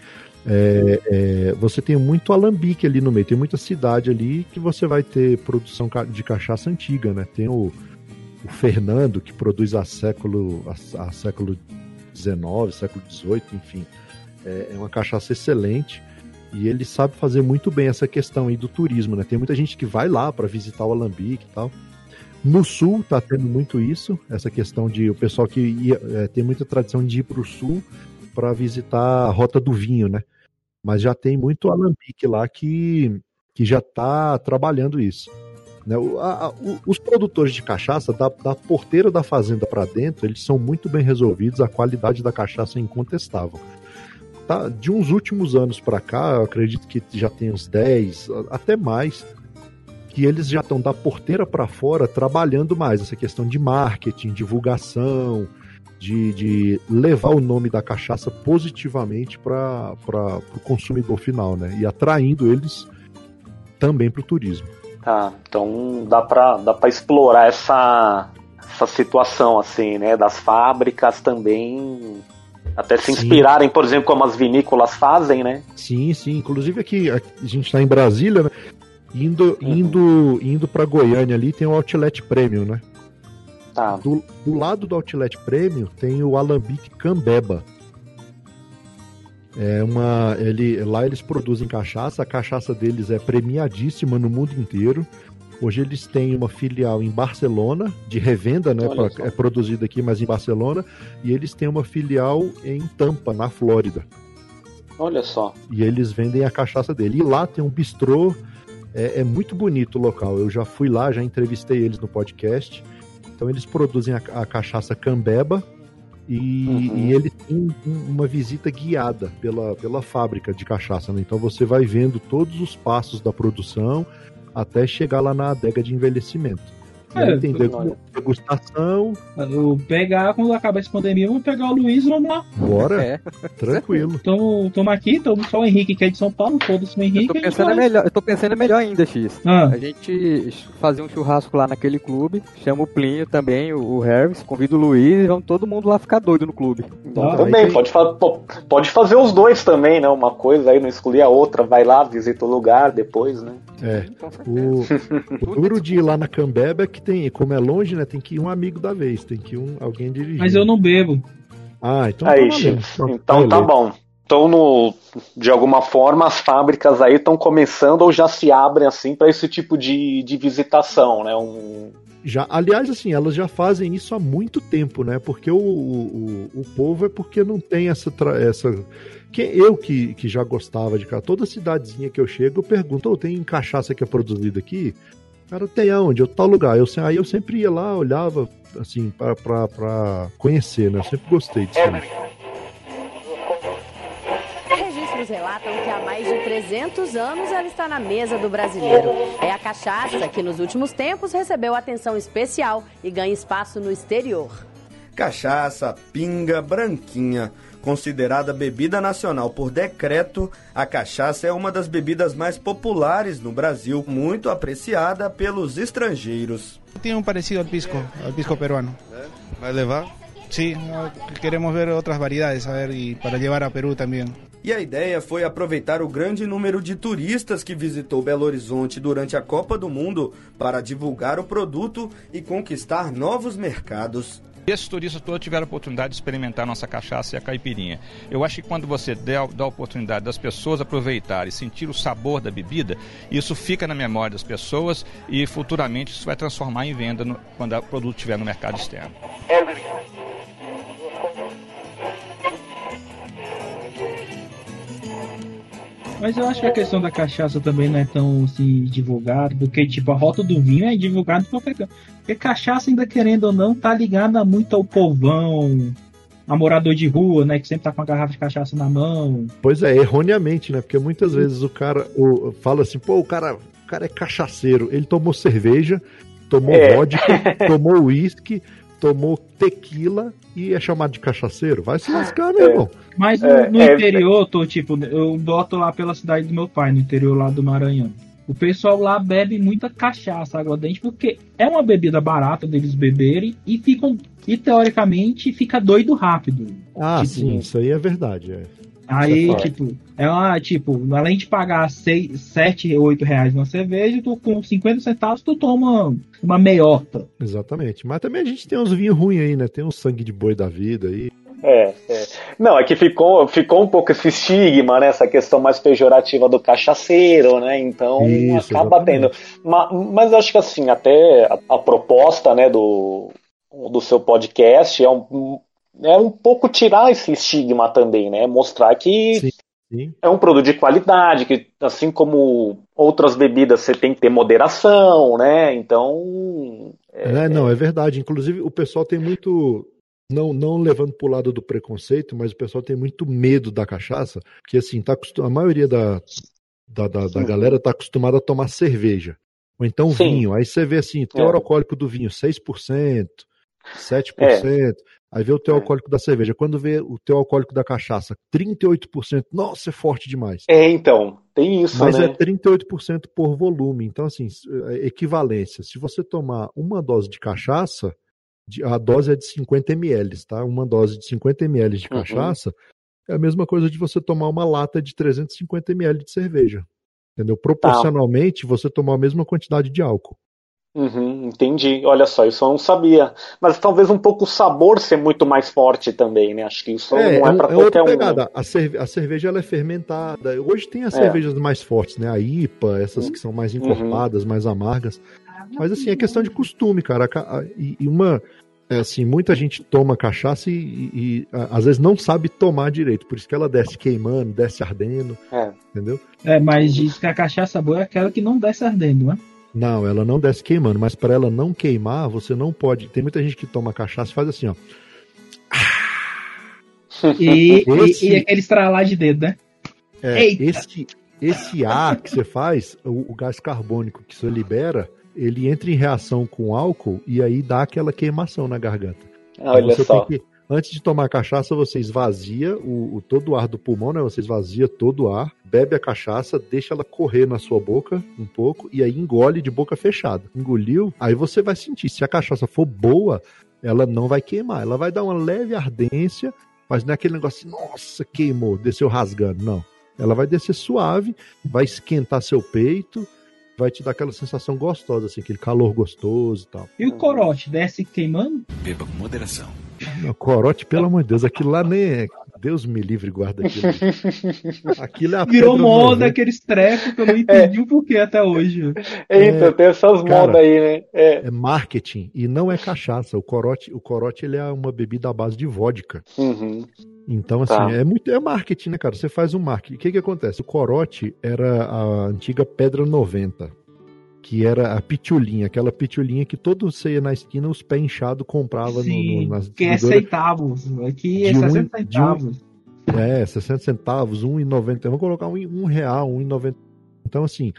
é, é, você tem muito alambique ali no meio, tem muita cidade ali que você vai ter produção de cachaça antiga, né? Tem o, o Fernando, que produz há século, há, há século XIX, século XVIII, enfim. É, é, uma cachaça excelente e ele sabe fazer muito bem essa questão aí do turismo, né? Tem muita gente que vai lá para visitar o alambique e tal. No sul está tendo muito isso, essa questão de o pessoal que ia, é, tem muita tradição de ir para o sul para visitar a rota do vinho, né? Mas já tem muito alambique lá que, que já está trabalhando isso. Né? O, a, o, os produtores de cachaça, da, da porteira da fazenda para dentro, eles são muito bem resolvidos, a qualidade da cachaça é incontestável. Tá, de uns últimos anos para cá, eu acredito que já tem uns 10, até mais, que eles já estão da porteira para fora trabalhando mais essa questão de marketing, divulgação, de, de levar o nome da cachaça positivamente para o consumidor final, né? E atraindo eles também para o turismo. Tá, então dá para dá explorar essa, essa situação, assim, né? Das fábricas também até se inspirarem, sim. por exemplo, como as vinícolas fazem, né? Sim, sim. Inclusive aqui, a gente está em Brasília, né? Indo, uhum. indo, indo para Goiânia ali tem o Outlet Premium, né? Tá. Do, do lado do Outlet Premium tem o Alambique Cambeba. É uma, ele, lá eles produzem cachaça, a cachaça deles é premiadíssima no mundo inteiro. Hoje eles têm uma filial em Barcelona, de revenda, né? Pra, é produzida aqui, mas em Barcelona. E eles têm uma filial em Tampa, na Flórida. Olha só. E eles vendem a cachaça dele. E lá tem um bistrô é, é, muito bonito o local. Eu já fui lá, já entrevistei eles no podcast. Então eles produzem a, a cachaça Cambeba e, uhum. e ele tem uma visita guiada pela, pela fábrica de cachaça. Né? Então você vai vendo todos os passos da produção até chegar lá na adega de envelhecimento. É, entender degustação. Eu pegar, quando acabar essa pandemia, eu vou pegar o Luiz e vamos lá. Bora. É. Tranquilo. Então, tamo aqui, tamo só o Henrique que é de São Paulo, todos o Henrique. Eu tô pensando, é melhor, eu tô pensando melhor ainda, X. Ah. A gente fazer um churrasco lá naquele clube, chama o Plínio também, o, Harris, convida o Luiz e vamos todo mundo lá ficar doido no clube. Então, ah, também, pode, pode fazer os dois também, né? Uma coisa aí, não excluir a outra, vai lá, visita o lugar depois, né? É. O, o duro de ir lá na Cambeba é que tem, como é longe, né? Tem que ir um amigo da vez, tem que ir um, alguém dirigir. Mas eu não bebo. Ah, então aí, tá Então, então tá bom. Então, no, de alguma forma, as fábricas aí estão começando ou já se abrem assim para esse tipo de, de visitação, né? Um... Já, aliás, assim, elas já fazem isso há muito tempo, né? Porque o, o, o povo é porque não tem essa, essa que eu que, que já gostava de cá, toda cidadezinha que eu chego, eu pergunto, oh, tem cachaça que é produzida aqui? Cara, tem aonde? Eu tal lugar. Eu, aí eu sempre ia lá, olhava, assim, para conhecer, né? Eu sempre gostei disso. Registros relatam que há mais de 300 anos ela está na mesa do brasileiro. É a cachaça que nos últimos tempos recebeu atenção especial e ganha espaço no exterior. Cachaça, pinga, branquinha Considerada bebida nacional por decreto, a cachaça é uma das bebidas mais populares no Brasil, muito apreciada pelos estrangeiros. Tem um parecido ao pisco, ao pisco peruano. Vai levar? Sim, queremos ver outras variedades, a ver, e para levar a Peru também. E a ideia foi aproveitar o grande número de turistas que visitou Belo Horizonte durante a Copa do Mundo para divulgar o produto e conquistar novos mercados. Esses turistas todos tiveram a oportunidade de experimentar nossa cachaça e a caipirinha. Eu acho que quando você dá, a oportunidade das pessoas aproveitarem sentir o sabor da bebida, isso fica na memória das pessoas e futuramente isso vai transformar em venda no, quando o produto estiver no mercado externo. Mas eu acho que a questão da cachaça também não é tão assim, divulgada, porque tipo, a rota do vinho é divulgada por qualquer canto. Porque cachaça, ainda querendo ou não, tá ligada muito ao povão, a morador de rua, né? Que sempre tá com a garrafa de cachaça na mão. Pois é, erroneamente, né? Porque muitas vezes o cara o, fala assim, pô, o cara, o cara é cachaceiro. Ele tomou cerveja, tomou É. vodka, tomou uísque, tomou tequila e é chamado de cachaceiro. Vai se lascar, meu irmão. Mas no, É, no é, interior, tô, tipo, eu boto lá pela cidade do meu pai, no interior lá do Maranhão. O pessoal lá bebe muita cachaça, água dente, porque é uma bebida barata deles beberem e ficam, e teoricamente fica doido rápido. Ah, Tipo, sim, isso aí é verdade. É. Aí, é tipo, é uma, tipo, além de pagar 6, 7, 8 reais numa cerveja, tu com 50 centavos tu toma uma meiota. Exatamente. Mas também a gente tem uns vinhos ruins aí, né? Tem um sangue de boi da vida aí. É, é. Não, é que ficou, ficou um pouco esse estigma, né? Essa questão mais pejorativa do cachaceiro, né? Então Isso, acaba exatamente. tendo. Ma- Mas, eu acho que assim, até a, a proposta né, do, do seu podcast é um, é um pouco tirar esse estigma também, né? Mostrar que Sim, sim. é um produto de qualidade, que assim como outras bebidas você tem que ter moderação, né? Então. É, não, é verdade. Inclusive, o pessoal tem muito. Não, não levando pro lado do preconceito, mas o pessoal tem muito medo da cachaça, porque assim, tá a maioria da, da, da, da galera tá acostumada a tomar cerveja. Ou então Sim. vinho. Aí você vê assim, o teor É. alcoólico do vinho, 6%, 7%. Aí vê o teor É. alcoólico da cerveja. Quando vê o teor alcoólico da cachaça, 38%. Nossa, é forte demais. É, então, tem isso, Mas né? é 38% por volume. Então, assim, é equivalência. Se você tomar uma dose de cachaça, a dose é de 50 ml, tá? Uma dose de 50 ml de Uhum. cachaça é a mesma coisa de você tomar uma lata de 350 ml de cerveja. Entendeu? Proporcionalmente, você tomar a mesma quantidade de álcool. Uhum, entendi. Olha só, isso eu não sabia. Mas talvez um pouco o sabor ser muito mais forte também, né? Acho que isso É, não é um- pra é outra qualquer um. pegada. A, cerve- a cerveja ela é fermentada. Hoje tem as É. cervejas mais fortes, né? A IPA, essas que são mais Uhum. encorpadas, mais amargas. Mas assim, é questão de costume, cara. E, e uma. é assim, muita gente toma cachaça e, e- e, às vezes não sabe tomar direito. Por isso que ela desce queimando, desce ardendo, É. entendeu? É, mas diz que a cachaça boa é aquela que não desce ardendo, né? Não, ela não desce queimando, mas para ela não queimar, você não pode. Tem muita gente que toma cachaça e faz assim, ó. E, Esse- e, e aquele estralar de dedo, né? É, Eita! esse, esse ar que você faz, o, o gás carbônico que você libera, ele entra em reação com o álcool e aí dá aquela queimação na garganta. Então Olha você só. tem que, antes de tomar cachaça, você esvazia o, o- todo o ar do pulmão, né? Você esvazia todo o ar, bebe a cachaça, deixa ela correr na sua boca um pouco e aí engole de boca fechada. Engoliu, aí você vai sentir. Se a cachaça for boa, ela não vai queimar. Ela vai dar uma leve ardência, mas não é aquele negócio assim, nossa, queimou, desceu rasgando. Não. Ela vai descer suave, vai esquentar seu peito, vai te dar aquela sensação gostosa, assim, aquele calor gostoso e tal. E o corote desce queimando? Beba com moderação. Não, corote, pelo amor de Deus, aquilo lá nem é. Deus me livre e guarda aquilo. Aquilo é a Virou moda aqueles trecos que eu não entendi o porquê até hoje. Eita, É, tem essas modas aí, né? É. É marketing e não é cachaça. O corote, o corote ele é uma bebida à base de vodka. Uhum. Então, assim, Tá. é muito é marketing, né, cara? Você faz um marketing. O que que acontece? O corote era a antiga pedra 90, que era a pitulinha, aquela pitulinha que todo você ia na esquina, os pés inchados comprava no, Sim, no, nas que é centavos. Aqui é De um- 60 de um- centavos. É, 60 centavos, 1,90. Vamos colocar um, um real, 1,90. Então, assim,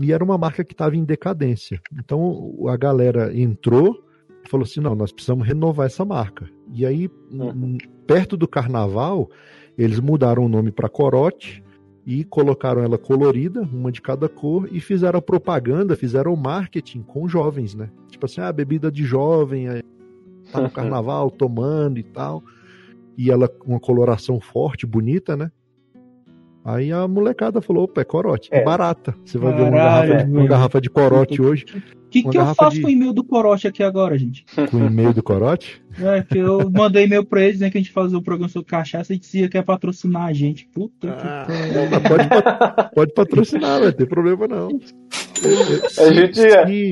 e era uma marca que estava em decadência. Então, a galera entrou e falou assim: não, nós precisamos renovar essa marca. E aí, Uhum. perto do carnaval, eles mudaram o nome para Corote e colocaram ela colorida, uma de cada cor, e fizeram a propaganda, fizeram o marketing com jovens, né? Tipo assim, ah, bebida de jovem, tá no carnaval tomando e tal. E ela com uma coloração forte, bonita, né? Aí a molecada falou, opa, é corote, é, barata. Você vai ver uma Caralho, garrafa, de, uma garrafa de corote hoje, que, que eu faço de- com o e-mail do Corote aqui agora, gente? Com o e-mail do Corote? É, que eu mandei e-mail pra eles, né, que a gente fazia o programa sobre cachaça e dizia que ia patrocinar a gente. Puta Ah, que pode, pat- pode patrocinar, não tem problema não. A gente é. se,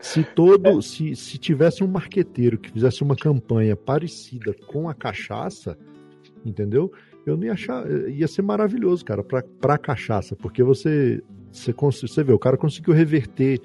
se todo, se, se tivesse um marqueteiro que fizesse uma campanha parecida com a cachaça, entendeu? Eu não ia achar, ia ser maravilhoso, cara, pra, pra cachaça, porque você, você, você vê, o cara conseguiu reverter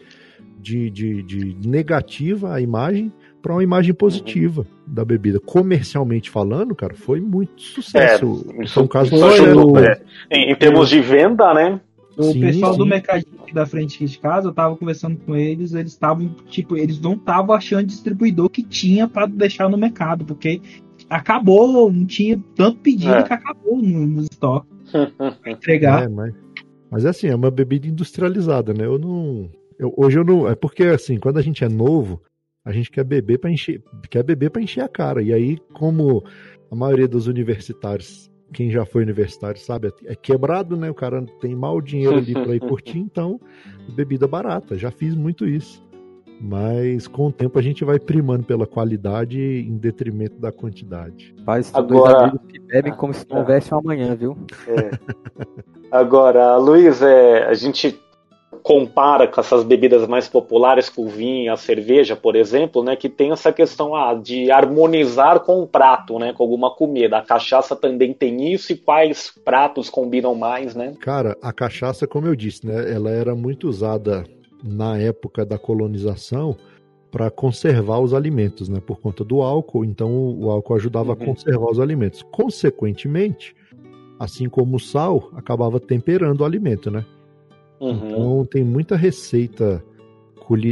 de, de, de negativa a imagem para uma imagem positiva da bebida. Comercialmente falando, cara, foi muito sucesso. É, Foi um isso sucesso. ajudou, é. Em, em termos de venda, né? O Sim, pessoal do sim. mercadinho aqui da frente aqui de casa, eu tava conversando com eles, eles estavam, tipo, eles não estavam achando distribuidor que tinha pra deixar no mercado, porque acabou, não tinha tanto pedido É. que acabou no- nos estoques pra entregar. É, mas, mas é assim, é uma bebida industrializada, né? Eu não. eu- hoje eu não. É porque assim, quando a gente é novo, a gente quer beber para encher, quer beber para encher a cara. E aí, como a maioria dos universitários, quem já foi universitário sabe, é quebrado, né? O cara tem mal dinheiro ali para ir curtir, então bebida barata. Já fiz muito isso. Mas com o tempo a gente vai primando pela qualidade em detrimento da quantidade. Faz dois Agora- amigos que bebem como se não houvesse um amanhã, viu? É. Agora, Luiz, é, a gente compara com essas bebidas mais populares, com o vinho, a cerveja, por exemplo, né, que tem essa questão ah, de harmonizar com o prato, né, com alguma comida. A cachaça também tem isso e quais pratos combinam mais, né? Cara, a cachaça, como eu disse, né, ela era muito usada na época da colonização para conservar os alimentos, né, por conta do álcool. Então, o álcool ajudava a Uhum. conservar os alimentos. Consequentemente, assim como o sal, acabava temperando o alimento, né? Uhum. Então, tem muita receita,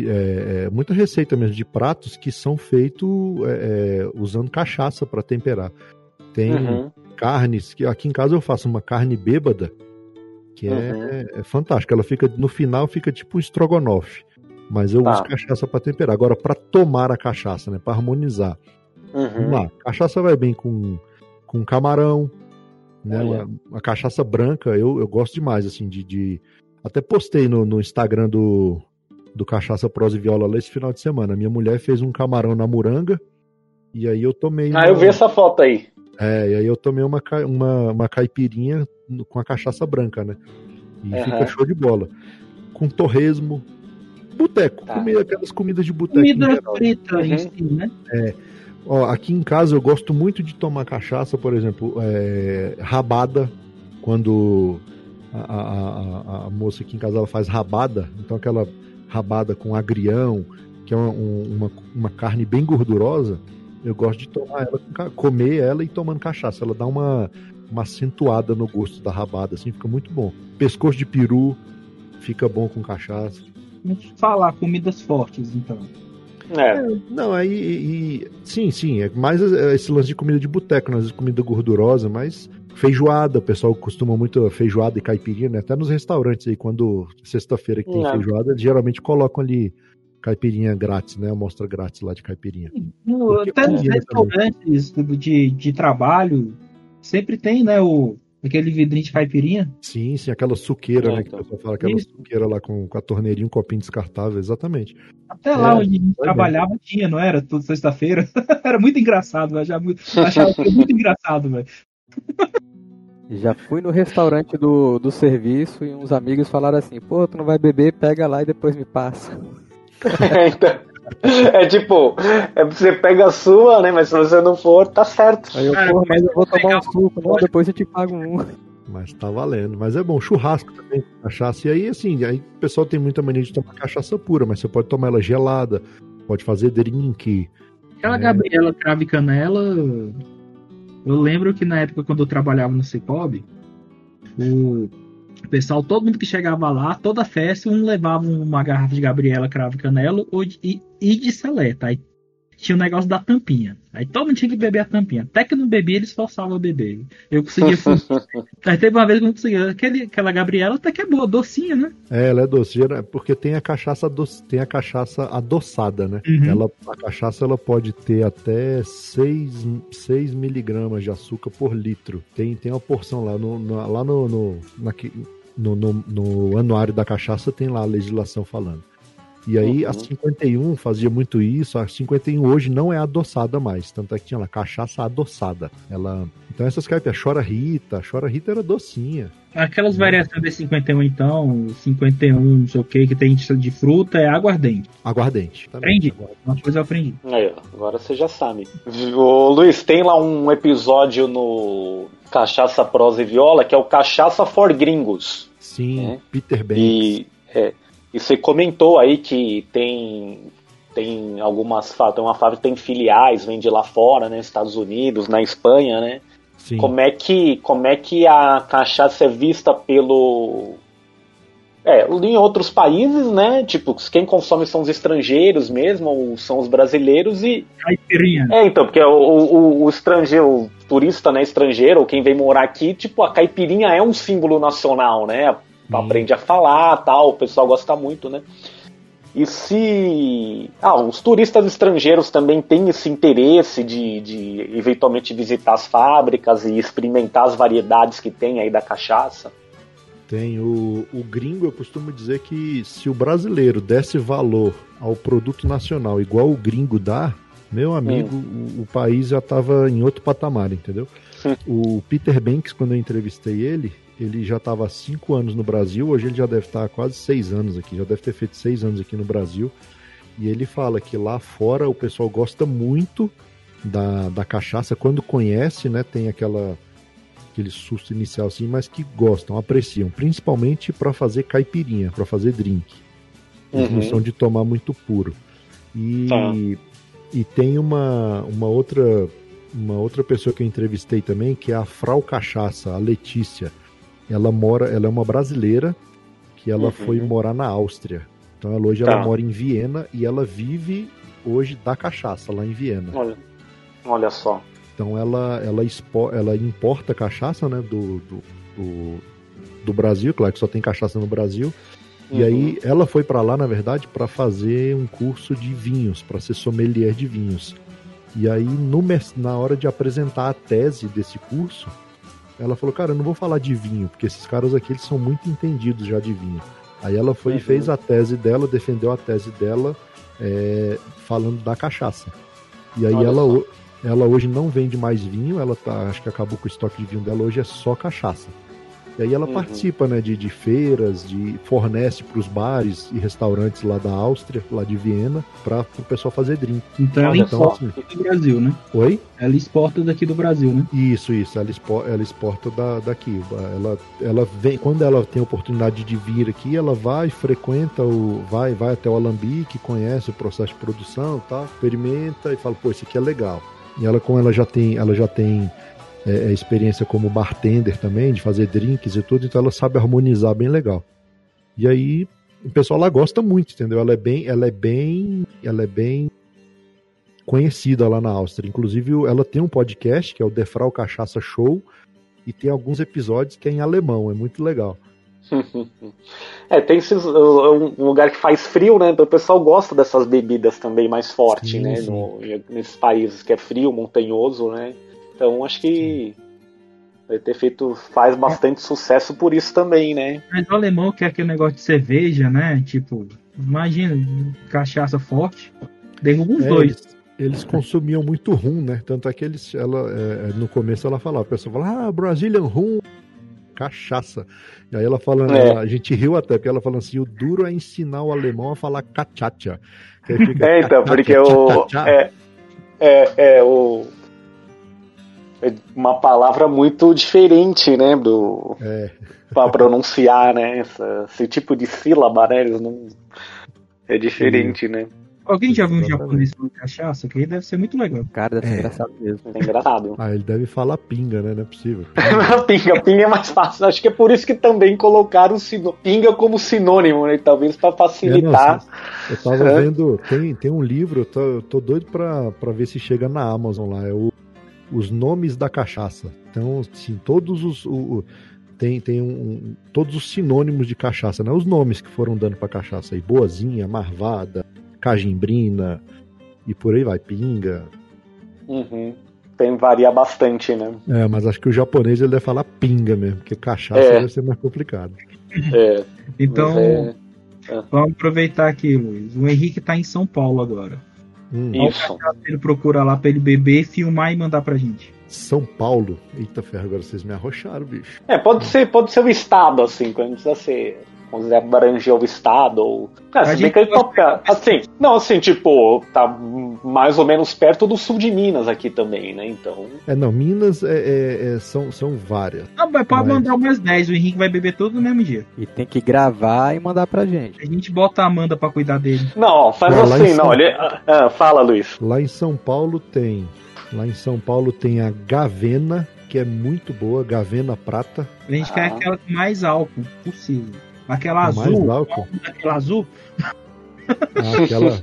é, é, muita receita mesmo de pratos que são feitos é, é, usando cachaça para temperar. Tem Uhum. carnes que aqui em casa eu faço uma carne bêbada que é, Uhum. é fantástica. Ela fica no final fica tipo um estrogonofe, mas eu Tá. uso cachaça para temperar. Agora para tomar a cachaça, né, para harmonizar. Vamos Uhum. lá, cachaça vai bem com com camarão, né? Uma, uma cachaça branca, eu, eu gosto demais assim de, de- até postei no, no Instagram do do Cachaça Prosa e Viola lá esse final de semana. Minha mulher fez um camarão na moranga e aí eu tomei Ah, eu vi essa foto aí. é, e aí eu tomei uma, uma, uma caipirinha com a cachaça branca, né? E Aham. fica show de bola. Com torresmo. Boteco. Tá. Comer aquelas comidas de boteco. Comida frita em Uhum. si, né? Ó, aqui em casa eu gosto muito de tomar cachaça, por exemplo, é, rabada, quando a, a- a- a moça aqui em casa ela faz rabada, então aquela rabada com agrião, que é uma, um- uma, uma carne bem gordurosa, eu gosto de tomar ela, comer ela e tomando cachaça. Ela dá uma, uma acentuada no gosto da rabada, assim, fica muito bom. Pescoço de peru fica bom com cachaça. Vamos falar comidas fortes, então. É. Não, aí. e- e- sim, sim. É mais esse lance de comida de boteco, né? às vezes comida gordurosa, mas feijoada. O pessoal costuma muito feijoada e caipirinha, né? Até nos restaurantes aí, quando sexta-feira que tem É. feijoada, eles geralmente colocam ali caipirinha grátis, né? Amostra grátis lá de caipirinha. No- até nos restaurantes de, de trabalho, sempre tem, né, o, aquele vidrinho de caipirinha. Sim, sim, aquela suqueira, É, né? Que o pessoal fala, aquela Isso. suqueira lá com, com a torneirinha, um copinho descartável, exatamente. Até lá É, onde a gente vai trabalhava tinha, não era? Toda sexta-feira. era muito engraçado, eu achava muito, achava muito engraçado, velho. Já fui no restaurante do, do serviço e uns amigos falaram assim, pô, tu não vai beber, pega lá e depois me passa. Então, é tipo, é, você pega a sua, né? Mas se você não for, tá certo. Aí eu, porra, mas eu vou tomar um suco, não, depois eu te pago um. Mas tá valendo. Mas é bom, churrasco também, cachaça. E aí, assim, aí o pessoal tem muita mania de tomar cachaça pura, mas você pode tomar ela gelada, pode fazer drink. Aquela É. Gabriela Cravo e Canela. Eu lembro que na época, quando eu trabalhava no Cicobi, o pessoal, todo mundo que chegava lá, toda festa, um levava uma garrafa de Gabriela Cravo Canela ou de- e, e de seleta. Aí tinha o negócio da tampinha. Aí todo mundo tinha que beber a tampinha. Até que não bebia, eles forçavam a beber. Eu conseguia. Aí teve uma vez que eu não conseguia. Aquele, aquela Gabriela até que é boa, docinha, né? É, ela é doce, gera- porque tem a cachaça doce, tem a cachaça adoçada, né? Uhum. Ela, a cachaça ela pode ter até 6, 6 miligramas de açúcar por litro. Tem, tem uma porção lá no, na- lá no, no, naque- no, no, no anuário da cachaça tem lá a legislação falando. E aí Uhum. a 51 fazia muito isso, a 51 hoje não é adoçada mais, tanto é que tinha lá cachaça adoçada. Ela, então essas caipiras, chora Rita, chora Rita era docinha. Aquelas variações de 51, então, 51, não sei o que, que tem de fruta, é aguardente. Aguardente. Aprendi. Uma coisa eu aprendi. Aí, ó, agora você já sabe. Ô, Luiz, tem lá um episódio no Cachaça, Prosa e Viola que é o Cachaça for Gringos. Sim, Peter Banks. E, é, e você comentou aí que tem tem algumas tem uma fábrica que tem filiais, vende lá fora, né, Estados Unidos, na Espanha, né? Sim. Como é que como é que a cachaça é vista pelo é, em outros países, né? Tipo, quem consome são os estrangeiros mesmo, ou são os brasileiros e Caipirinha. é, então, porque o, o, o estrangeiro, o turista, né, estrangeiro, ou quem vem morar aqui, tipo, a caipirinha é um símbolo nacional, né? Aprende a falar, tal, o pessoal gosta muito, né? E se. Ah, os turistas estrangeiros também têm esse interesse de, de eventualmente visitar as fábricas e experimentar as variedades que tem aí da cachaça. Tem o, o gringo, eu costumo dizer que se o brasileiro desse valor ao produto nacional igual o gringo dá, meu amigo, o, o país já estava em outro patamar, entendeu? o Peter Banks, quando eu entrevistei ele, ele já estava há cinco anos no Brasil, hoje ele já deve estar há quase seis anos aqui, já deve ter feito seis anos aqui no Brasil. E ele fala que lá fora o pessoal gosta muito da, da cachaça, quando conhece, né? Tem aquela aquele susto inicial assim, mas que gostam, apreciam, principalmente para fazer caipirinha, para fazer drink. Eles não Uhum. são de tomar muito puro. E, Tá. e tem uma, uma outra uma outra pessoa que eu entrevistei também, que é a Frau Cachaça, a Letícia. Ela mora, ela é uma brasileira que ela Uhum. foi morar na Áustria. Então ela hoje Tá. ela mora em Viena e ela vive hoje da cachaça lá em Viena. Olha, olha só. Então ela, ela, expo, ela importa cachaça né, do, do, do, do Brasil, claro que só tem cachaça no Brasil. E Uhum. aí ela foi para lá, na verdade, para fazer um curso de vinhos, para ser sommelier de vinhos. E aí, no, na hora de apresentar a tese desse curso, ela falou, cara, eu não vou falar de vinho, porque esses caras aqui eles são muito entendidos já de vinho. Aí ela foi e Uhum. fez a tese dela, defendeu a tese dela, é, falando da cachaça. E aí Olha ela, só. ela hoje não vende mais vinho, ela tá, acho que acabou com o estoque de vinho dela, hoje é só cachaça. E aí ela Uhum. participa, né, de, de feiras, de fornece para os bares e restaurantes lá da Áustria, lá de Viena, para o pessoal fazer drink. Então ela Olha, importa assim- daqui do Brasil, né? Oi? Ela exporta daqui do Brasil, né? Isso, isso. Ela, expo- ela exporta da, daqui. Ela, ela vem, quando ela tem a oportunidade de vir aqui, ela vai, frequenta o. vai, vai até o Alambique, conhece o processo de produção tal, experimenta e fala, pô, isso aqui é legal. E ela, como ela já tem, ela já tem é, é, experiência como bartender também, de fazer drinks e tudo, então ela sabe harmonizar bem legal. E aí o pessoal lá gosta muito, entendeu? Ela é bem, ela é bem, ela é bem conhecida lá na Áustria. Inclusive, ela tem um podcast que é o Defrau Cachaça Show e tem alguns episódios que é em alemão, é muito legal. É, tem esses, uh, um lugar que faz frio, né? Então o pessoal gosta dessas bebidas também mais forte, Sim, né? sim. No- nesses países que é frio, montanhoso, né? Então acho que vai ter feito, faz bastante sucesso por isso também, né? Mas o alemão quer aquele negócio de cerveja, né? Tipo, imagina, cachaça forte. Derruba os É, dois. Eles, eles consumiam muito rum, né? Tanto é que eles, ela, é, no começo ela falava, a pessoa fala, ah, Brazilian rum, cachaça. E aí ela fala, É. a gente riu até, porque ela falando assim, o duro é ensinar o alemão a falar cachacha. É, então, porque o. É, é, é o. É uma palavra muito diferente, né? Do, É. pra pronunciar, né? Essa- esse tipo de sílaba, né? Eles não. É diferente, né? Alguém já viu um japonês falando cachaça? Que aí deve ser muito legal. Cara, deve ser É. engraçado mesmo. É engraçado. Ah, ele deve falar pinga, né? Não é possível. pinga, pinga é mais fácil. Acho que é por isso que também colocaram sino- pinga como sinônimo, né? Talvez pra facilitar. Eu tava É. vendo, tem, tem um livro, eu tô, eu tô doido pra, pra ver se chega na Amazon lá, é o Os Nomes da Cachaça. Então, assim, todos os. o- o- tem tem um, um- todos os sinônimos de cachaça, né? Os nomes que foram dando pra cachaça aí. Boazinha, Marvada, Cajimbrina e por aí vai, Pinga. Uhum. Tem, varia bastante, né? É, mas acho que o japonês ele deve falar pinga mesmo, porque cachaça É. deve ser mais complicado. É, Então, mas é- Vamos aproveitar aqui, Luiz. O Henrique tá em São Paulo agora. Hum. Isso. Ele procura lá pra ele beber, filmar e mandar pra gente. São Paulo. Eita ferro, agora vocês me arrocharam, bicho. É, pode ser, pode ser o estado, assim, quando não precisa ser. Vamos dizer, abranger o estado. Ou... É, se bem que ele toca. Assim, não, assim, tipo, tá mais ou menos perto do sul de Minas aqui também, né? Então. É, não, Minas é, é- é- são, são várias. Ah, mas pode Mas- mandar umas 10, o Henrique vai beber tudo no mesmo dia. E tem que gravar e mandar pra gente. A gente bota a Amanda pra cuidar dele. Não, faz Não, assim, São- não. Ele... ah, ah, fala, Luiz. Lá em São Paulo tem. Lá em São Paulo tem a Gavena, que é muito boa, Gavena Prata. A gente Ah. quer aquela com mais álcool possível. Aquela Mais azul. álcool. Aquela azul. Ah, aquela,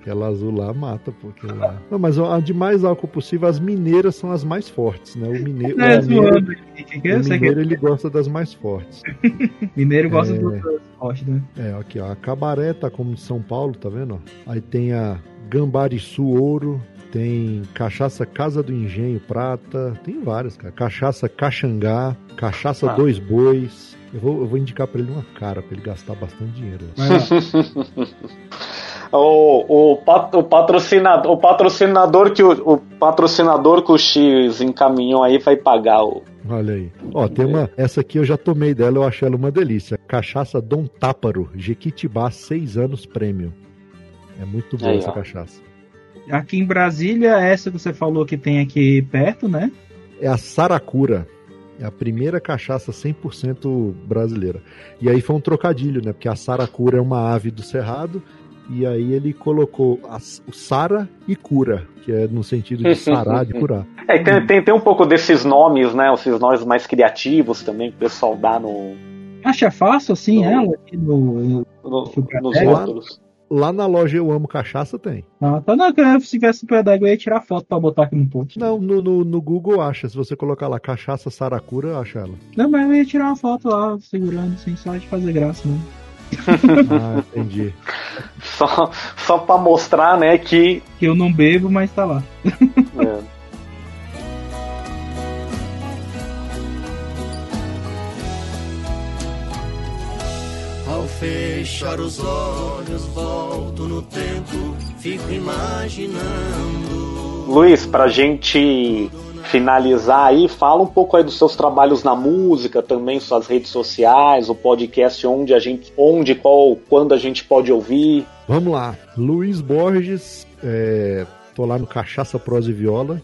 aquela azul lá mata, porque lá. Não, mas a de mais álcool possível, as mineiras são as mais fortes, né? O mineiro, É, o mineiro, que o mineiro ele gosta das mais fortes. Mineiro gosta É. outras fortes, né? É, aqui, ó. A Cabaré tá como de São Paulo, tá vendo? Aí tem a Gambariçu Ouro, tem Cachaça Casa do Engenho Prata, tem várias, cara. Cachaça Caxangá, Cachaça Ah. Dois Bois. Eu vou, eu vou indicar pra ele uma cara, pra ele gastar bastante dinheiro. Lá. O, o, pat- o patrocinador, o patrocinador que o, o patrocinador que o X encaminhou aí vai pagar o. Olha aí. Ó, tem uma. Essa aqui eu já tomei dela, eu achei ela uma delícia. Cachaça Dom Táparo, Jequitibá, 6 anos prêmio. É muito boa Aí, essa ó. cachaça. Aqui em Brasília, essa que você falou que tem aqui perto, né? É a Saracura. É a primeira cachaça 100% brasileira. E aí foi um trocadilho, né? Porque a Saracura é uma ave do cerrado. E aí ele colocou as- o Sara e cura, que é no sentido de sarar, de curar. É, tem, tem, tem um pouco desses nomes, né? Esses nomes mais criativos também que o pessoal dá no, Acha fácil assim Não. ela aqui no. no- Super nos rótulos. Lá na loja Eu Amo Cachaça tem. Ah, tá que se tivesse super d'água, eu ia tirar foto pra botar aqui no post. Não, no, no, no Google acha. Se você colocar lá cachaça Saracura, acha ela. Não, mas eu ia tirar uma foto lá, segurando, sem só de fazer graça, né? Ah, entendi. Só, só pra mostrar, né, que. Que eu não bebo, mas tá lá. Ao fechar os olhos, volto no tempo, fico imaginando. Luiz, pra gente finalizar aí, fala um pouco aí dos seus trabalhos na música, também suas redes sociais, o podcast onde a gente, onde, qual, quando a gente pode ouvir. Vamos lá. Luiz Borges, é, tô lá no Cachaça Prosa e Viola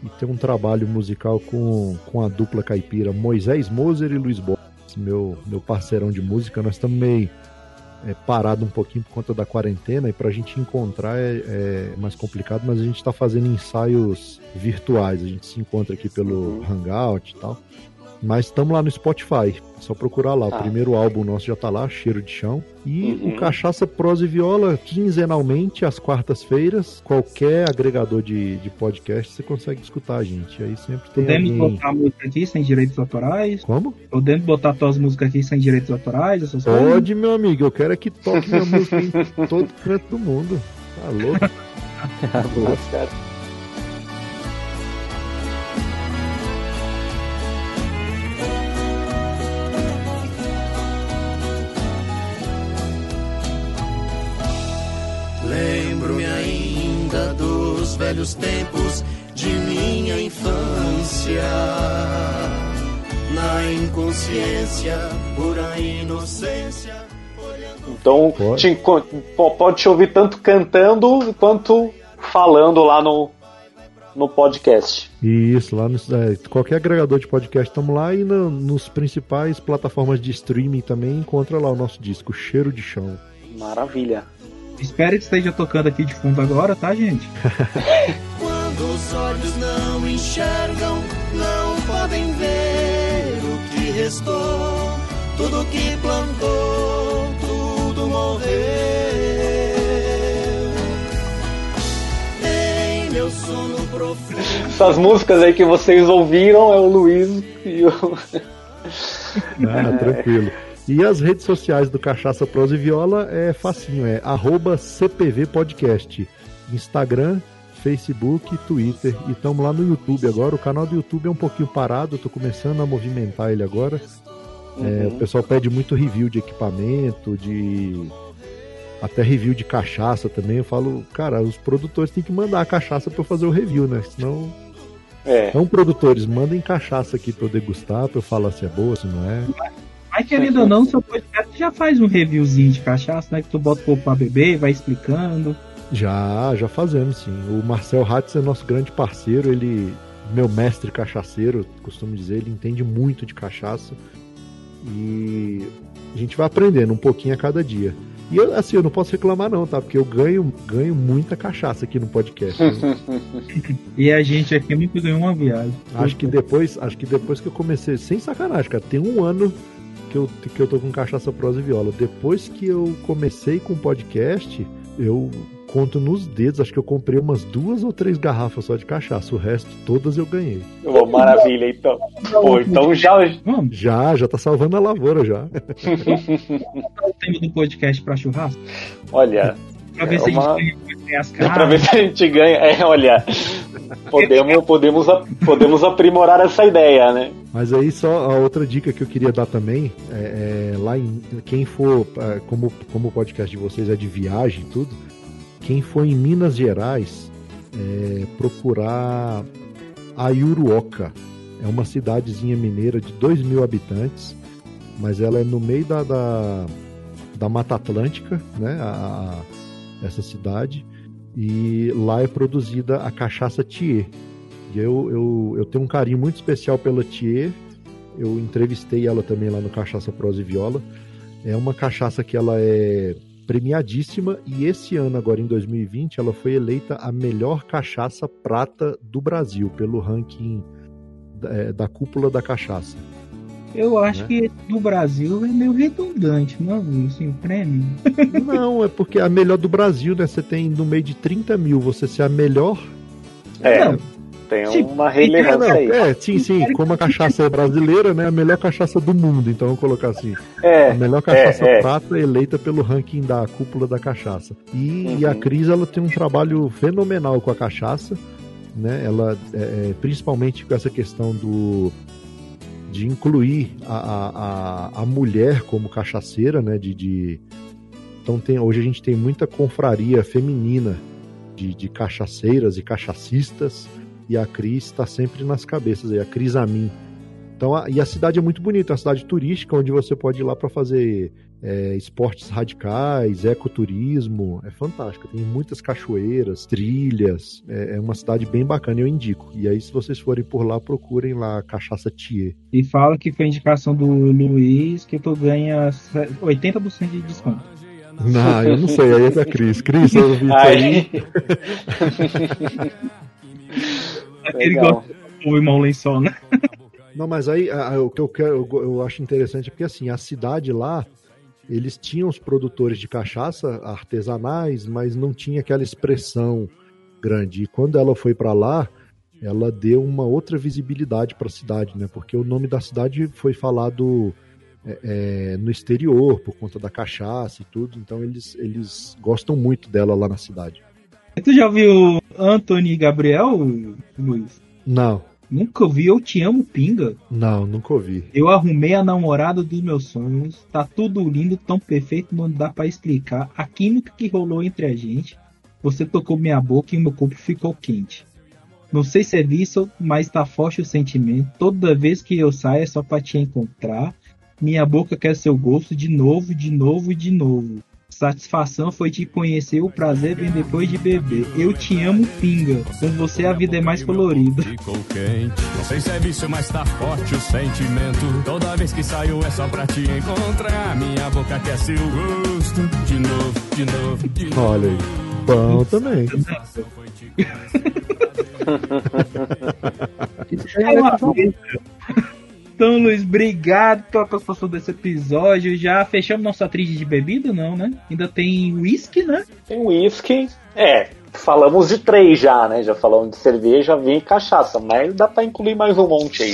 e tem um trabalho musical com, com a dupla caipira Moisés Moser e Luiz Borges, meu, meu parceirão de música. Nós estamos meio é, parado um pouquinho por conta da quarentena e pra gente encontrar é, é mais complicado, mas a gente tá fazendo ensaios virtuais. A gente se encontra aqui pelo Hangout e tal. Mas estamos lá no Spotify. É só procurar lá. Tá. O primeiro álbum nosso já tá lá, Cheiro de Chão. E Uhum. o Cachaça Prosa e Viola, quinzenalmente, às quartas-feiras. Qualquer agregador de, de podcast você consegue escutar a gente. Aí sempre tem Podemos alguém... botar música aqui sem direitos autorais? Como? Podemos botar tuas músicas aqui sem direitos autorais, essas coisas? Pode, meu amigo. Eu quero é que toque minha música em todo canto do mundo. Tá louco? Tá certo. Lembro-me ainda dos velhos tempos de minha infância. Na inconsciência, pura inocência. Então, Pode. te pode te ouvir tanto cantando quanto falando lá no, no podcast. Isso, lá no é, qualquer agregador de podcast estamos lá e no- nos principais plataformas de streaming também encontra lá o nosso disco Cheiro de Chão. Maravilha. Espero que esteja tocando aqui de fundo agora, tá, gente? Quando os olhos não enxergam, não podem ver o que restou. Tudo que plantou, tudo morreu. Em meu sono profundo. Essas músicas aí que vocês ouviram é o Luiz e o. Ah, tranquilo. E as redes sociais do Cachaça Prosa e Viola é facinho, é arroba CPV Podcast. Instagram, Facebook, Twitter. E estamos lá no YouTube agora. O canal do YouTube é um pouquinho parado, tô começando a movimentar ele agora. É, o pessoal pede muito review de equipamento, de, até review de cachaça também, eu falo, cara, os produtores têm que mandar a cachaça para eu fazer o review, né? Senão. É. Então, produtores, mandem cachaça aqui pra eu degustar, pra eu falar se é boa, se não é. Mas querendo ou não, seu podcast já faz um reviewzinho de cachaça, né? Que tu bota o povo pra beber e vai explicando. Já, já fazemos, sim. O Marcel Hatz é nosso grande parceiro, ele, meu mestre cachaceiro, costumo dizer, ele entende muito de cachaça. E a gente vai aprendendo um pouquinho a cada dia. E eu, assim, eu não posso reclamar não, tá? Porque eu ganho, ganho muita cachaça aqui no podcast. né? E a gente aqui nunca ganhou uma viagem. acho que depois, acho que depois que eu comecei, sem sacanagem, cara, tem um ano que eu, que eu tô com cachaça prosa e viola. Depois que eu comecei com o podcast, eu conto nos dedos, acho que eu comprei umas duas ou três garrafas só de cachaça. O resto, todas eu ganhei. Ô, maravilha, então. Pô, então já. Vamos. Já, já tá salvando a lavoura já. o tema do podcast pra churrasco? Olha. Pra ver é se uma- a gente as Pra ver se a gente ganha. É, olha. Podemos, podemos, podemos aprimorar essa ideia, né? Mas aí só a outra dica que eu queria dar também é, é, lá em quem for é, como como o podcast de vocês é de viagem e tudo, quem for em Minas Gerais é, procurar Ayuruoca é uma cidadezinha mineira de 2 mil habitantes, mas ela é no meio da, da, da Mata Atlântica, né? a- a- essa cidade e lá é produzida a cachaça Thier. E eu, eu, eu tenho um carinho muito especial pela Thier. Eu entrevistei ela também lá no Cachaça Prosa e Viola. É uma cachaça que ela é premiadíssima e esse ano, agora em 2020, ela foi eleita a melhor cachaça prata do Brasil pelo ranking da, é, da cúpula da cachaça. Eu acho Né? que no Brasil é meio redundante, não, assim, o prêmio. Não, é porque a melhor do Brasil, né? Você tem no meio de 30 mil, você ser a melhor. É, Não. tem uma É, relevância não, aí. é, sim, sim. Como a cachaça é brasileira, né? A melhor cachaça do mundo. Então, vou colocar assim. É, A melhor cachaça é, é. prata eleita pelo ranking da cúpula da cachaça. E, Uhum. e a Cris, ela tem um trabalho fenomenal com a cachaça, né? Ela, é, é, principalmente com essa questão do de incluir a, a, a, mulher como cachaceira, né? De, de- Então tem, hoje a gente tem muita confraria feminina de, de cachaceiras e cachacistas e a Cris está sempre nas cabeças aí, a Cris Amin. Então, a- e a cidade é muito bonita, é uma cidade turística onde você pode ir lá para fazer é, esportes radicais, ecoturismo, é fantástico. Tem muitas cachoeiras, trilhas, é, é uma cidade bem bacana, eu indico. E aí, se vocês forem por lá, procurem lá a Cachaça Thier. E fala que foi indicação do Luiz que tu ganha 80% de desconto. Não, eu não sei, aí é da Cris. Cris, eu ouvi isso Aí. Aquele Legal. gosta do irmão lençol, né? Não, mas aí a- a- o que eu, quero, eu, eu acho interessante é porque assim, a cidade lá, eles tinham os produtores de cachaça artesanais, mas não tinha aquela expressão grande. E quando ela foi para lá, ela deu uma outra visibilidade para a cidade, né? Porque o nome da cidade foi falado é, é, no exterior por conta da cachaça e tudo. Então eles, eles gostam muito dela lá na cidade. Tu já viu Anthony e Gabriel, Luiz? Não, Nunca ouvi Eu Te Amo Pinga. não, nunca ouvi. Eu arrumei a namorada dos meus sonhos. Tá tudo lindo, tão perfeito, não dá pra explicar. A química que rolou entre a gente. Você tocou minha boca e meu corpo ficou quente. Não sei se é vício, mas tá forte o sentimento. Toda vez que eu saio é só pra te encontrar. Minha boca quer seu gosto de novo, de novo e de novo. Satisfação foi te conhecer, o prazer vem depois de beber. Eu te amo, pinga. Com você a vida é mais colorida. Ficou quente. Não sei se é vício, mas tá forte o sentimento. Toda vez que saio é só pra te encontrar. Minha boca quer seu gosto. De novo, de novo, de novo. Olha aí. Bom também. É uma coisa. Então, Luiz, obrigado pela participação desse episódio. Já fechamos nossa trilha de bebida, não, né? Ainda tem whisky, né? Tem whisky. É, falamos de três já, né? Já falamos de cerveja, vinho e cachaça, mas dá pra incluir mais um monte aí.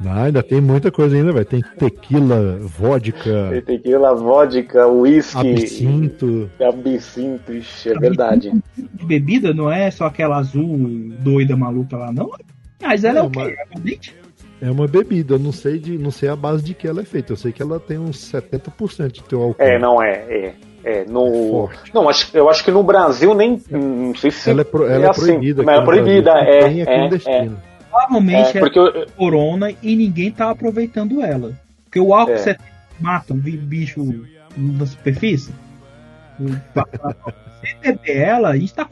Não, ainda tem muita coisa ainda, velho. Tem tequila, vodka, Tem tequila, vodka, whisky, absinto. absinto, ixi, é verdade. De bebida não é só aquela azul doida maluca lá, não. Mas ela é o quê? mas- Aguardente? É uma bebida, eu não sei de, não sei a base de que ela é feita. Eu sei que ela tem uns 70% de teu álcool. É, não é, é. É, no. Não, acho, eu acho que no Brasil nem. Não sei se. Ela é, pro, ela é, assim, proibida. Mas é proibida, é. Tem é é, é. clandestino. Provavelmente É, porque é eu- corona e ninguém tá aproveitando ela. Porque o álcool É. você mata um bi- bicho na superfície. Se beber ela, a gente tá.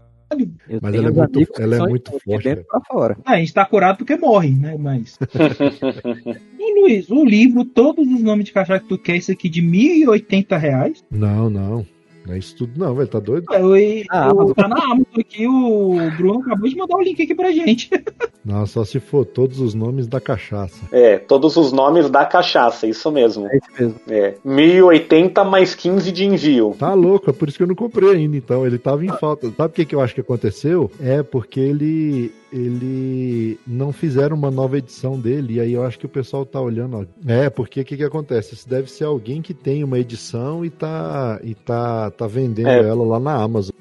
Eu Mas ela é muito- ela é muito forte, pra fora. Ah, a gente tá curado porque morre, né? Mas. e Luiz, o livro, todos os nomes de cachaça que tu quer, isso aqui de 1.080 reais. Não, não. Não é isso tudo, não, velho. Tá doido? Eu, eu, Ah, mas- tá na Amazon aqui, o Bruno acabou de mandar o link aqui pra gente. Não, só se for todos os nomes da cachaça. É, todos os nomes da cachaça, isso mesmo. É isso mesmo. É, 1080 mais 15 de envio. Tá louco, é por isso que eu não comprei ainda, então. Ele tava em falta. Sabe o que, que eu acho que aconteceu? É porque ele. Ele não fizeram uma nova edição dele, e aí eu acho que o pessoal tá olhando. Ó. É, porque o que, que acontece? Isso deve ser alguém que tem uma edição e tá, e tá, tá vendendo É. ela lá na Amazon.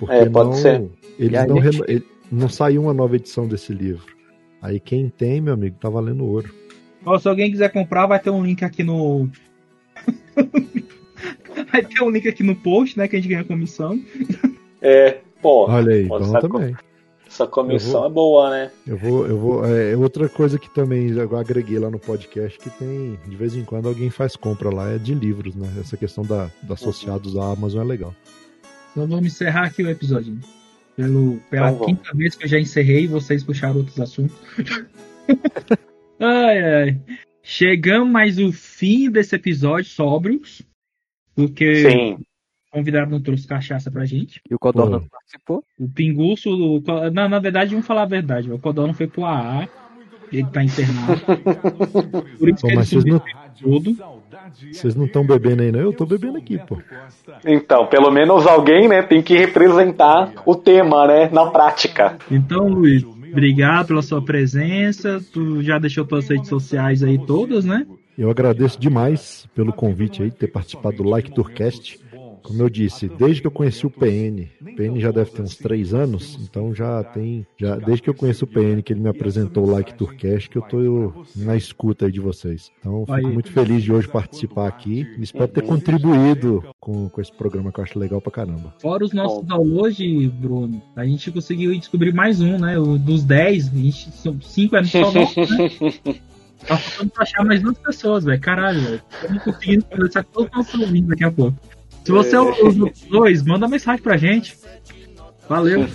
Porque É, pode não, ser. Eles não, gente- ele- não saiu uma nova edição desse livro. Aí quem tem, meu amigo, tá valendo ouro. Ó, se alguém quiser comprar, vai ter um link aqui no. vai ter um link aqui no post, né? Que a gente ganha comissão. É, pô, Olha aí, bom também. Essa comissão vou- é boa, né? Eu vou, eu vou. É outra coisa que também eu agreguei lá no podcast que tem, de vez em quando, alguém faz compra lá, é de livros, né? Essa questão da, da associados à Amazon é legal. Então vamos encerrar aqui o episódio. Pelo, pela Então quinta vez que eu já encerrei, vocês puxaram outros assuntos. ai, ai. Chegamos mais o fim desse episódio sóbrios. Porque Sim. O convidado não trouxe cachaça pra gente. E o Codorna não participou? O Pinguço. o na, na verdade, vamos falar a verdade. O Codorna foi pro AA. Ele tá internado. Por isso Pô, que ele mas vocês não, todo. vocês não estão bebendo aí, não? Eu tô bebendo aqui, pô. Então, pelo menos alguém, né, tem que representar o tema, né, na prática. Então, Luiz, obrigado pela sua presença. Tu já deixou tuas redes sociais aí todas, né? Eu agradeço demais pelo convite aí, ter participado do Like Tourcast. Como eu disse, desde que eu conheci o PN, o PN já deve ter uns três anos, então já tem, já desde que eu conheço o PN, que ele me apresentou o Like Tourcast, que eu tô na escuta aí de vocês. Então, fico muito feliz de hoje participar aqui. Espero ter contribuído com, com esse programa que eu acho legal pra caramba. Fora os nossos downloads, Bruno, a gente conseguiu descobrir mais um, né? O dos 10, a gente, são 5 é só nosso, né? Tá faltando pra achar mais duas pessoas, velho. Caralho, velho. Estamos conseguindo conversar com todos os nossos ouvintes daqui a pouco. Se você é um dos outros dois, manda mensagem pra gente. Valeu.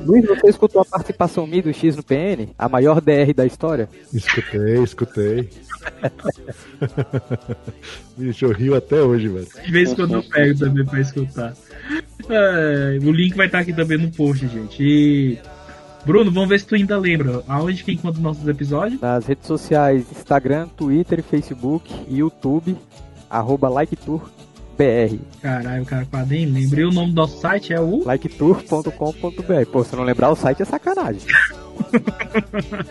Luiz, você escutou a participação minha do X no PN? A maior DR da história? Escutei, escutei. Bicho, eu rio até hoje, velho. De vez em quando eu pego também pra escutar. É, o link vai estar aqui também no post, gente. E. Bruno, vamos ver se tu ainda lembra. Aonde que encontra nossos episódios? Nas redes sociais Instagram, Twitter, Facebook e YouTube, arroba LikeTourBR. Caralho, o cara quase nem lembra. E o nome do nosso site é o. Liketour.com.br. Pô, se não lembrar o site é sacanagem.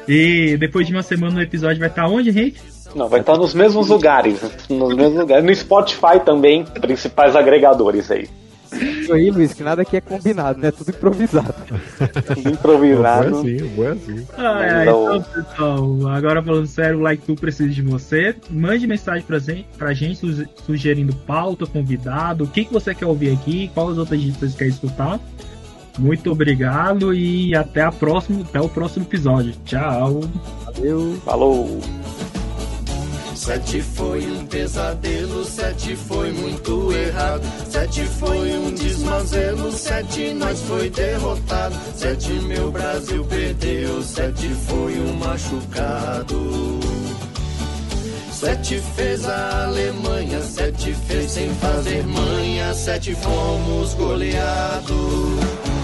E depois de uma semana o episódio vai estar onde, gente? Não, vai estar nos mesmos lugares, nos mesmos lugares. No Spotify também, principais agregadores aí. Isso aí, Luiz, que nada aqui é combinado, né? Tudo improvisado. Tudo O bom improvisado. assim, bom assim. Ah, é, Não. então, pessoal, agora falando sério, o Like Tu precisa de você. Mande mensagem pra gente, pra gente su- sugerindo pauta, convidado, o que, que você quer ouvir aqui, quais outras dicas você quer escutar. Muito obrigado e até a próxima, até o próximo episódio. Tchau. Valeu. Falou. Sete foi um pesadelo, sete foi muito errado. Sete foi um desmazelo, sete nós foi derrotado. Sete meu Brasil perdeu, sete foi um machucado. Sete fez a Alemanha, sete fez sem fazer manha, sete fomos goleados.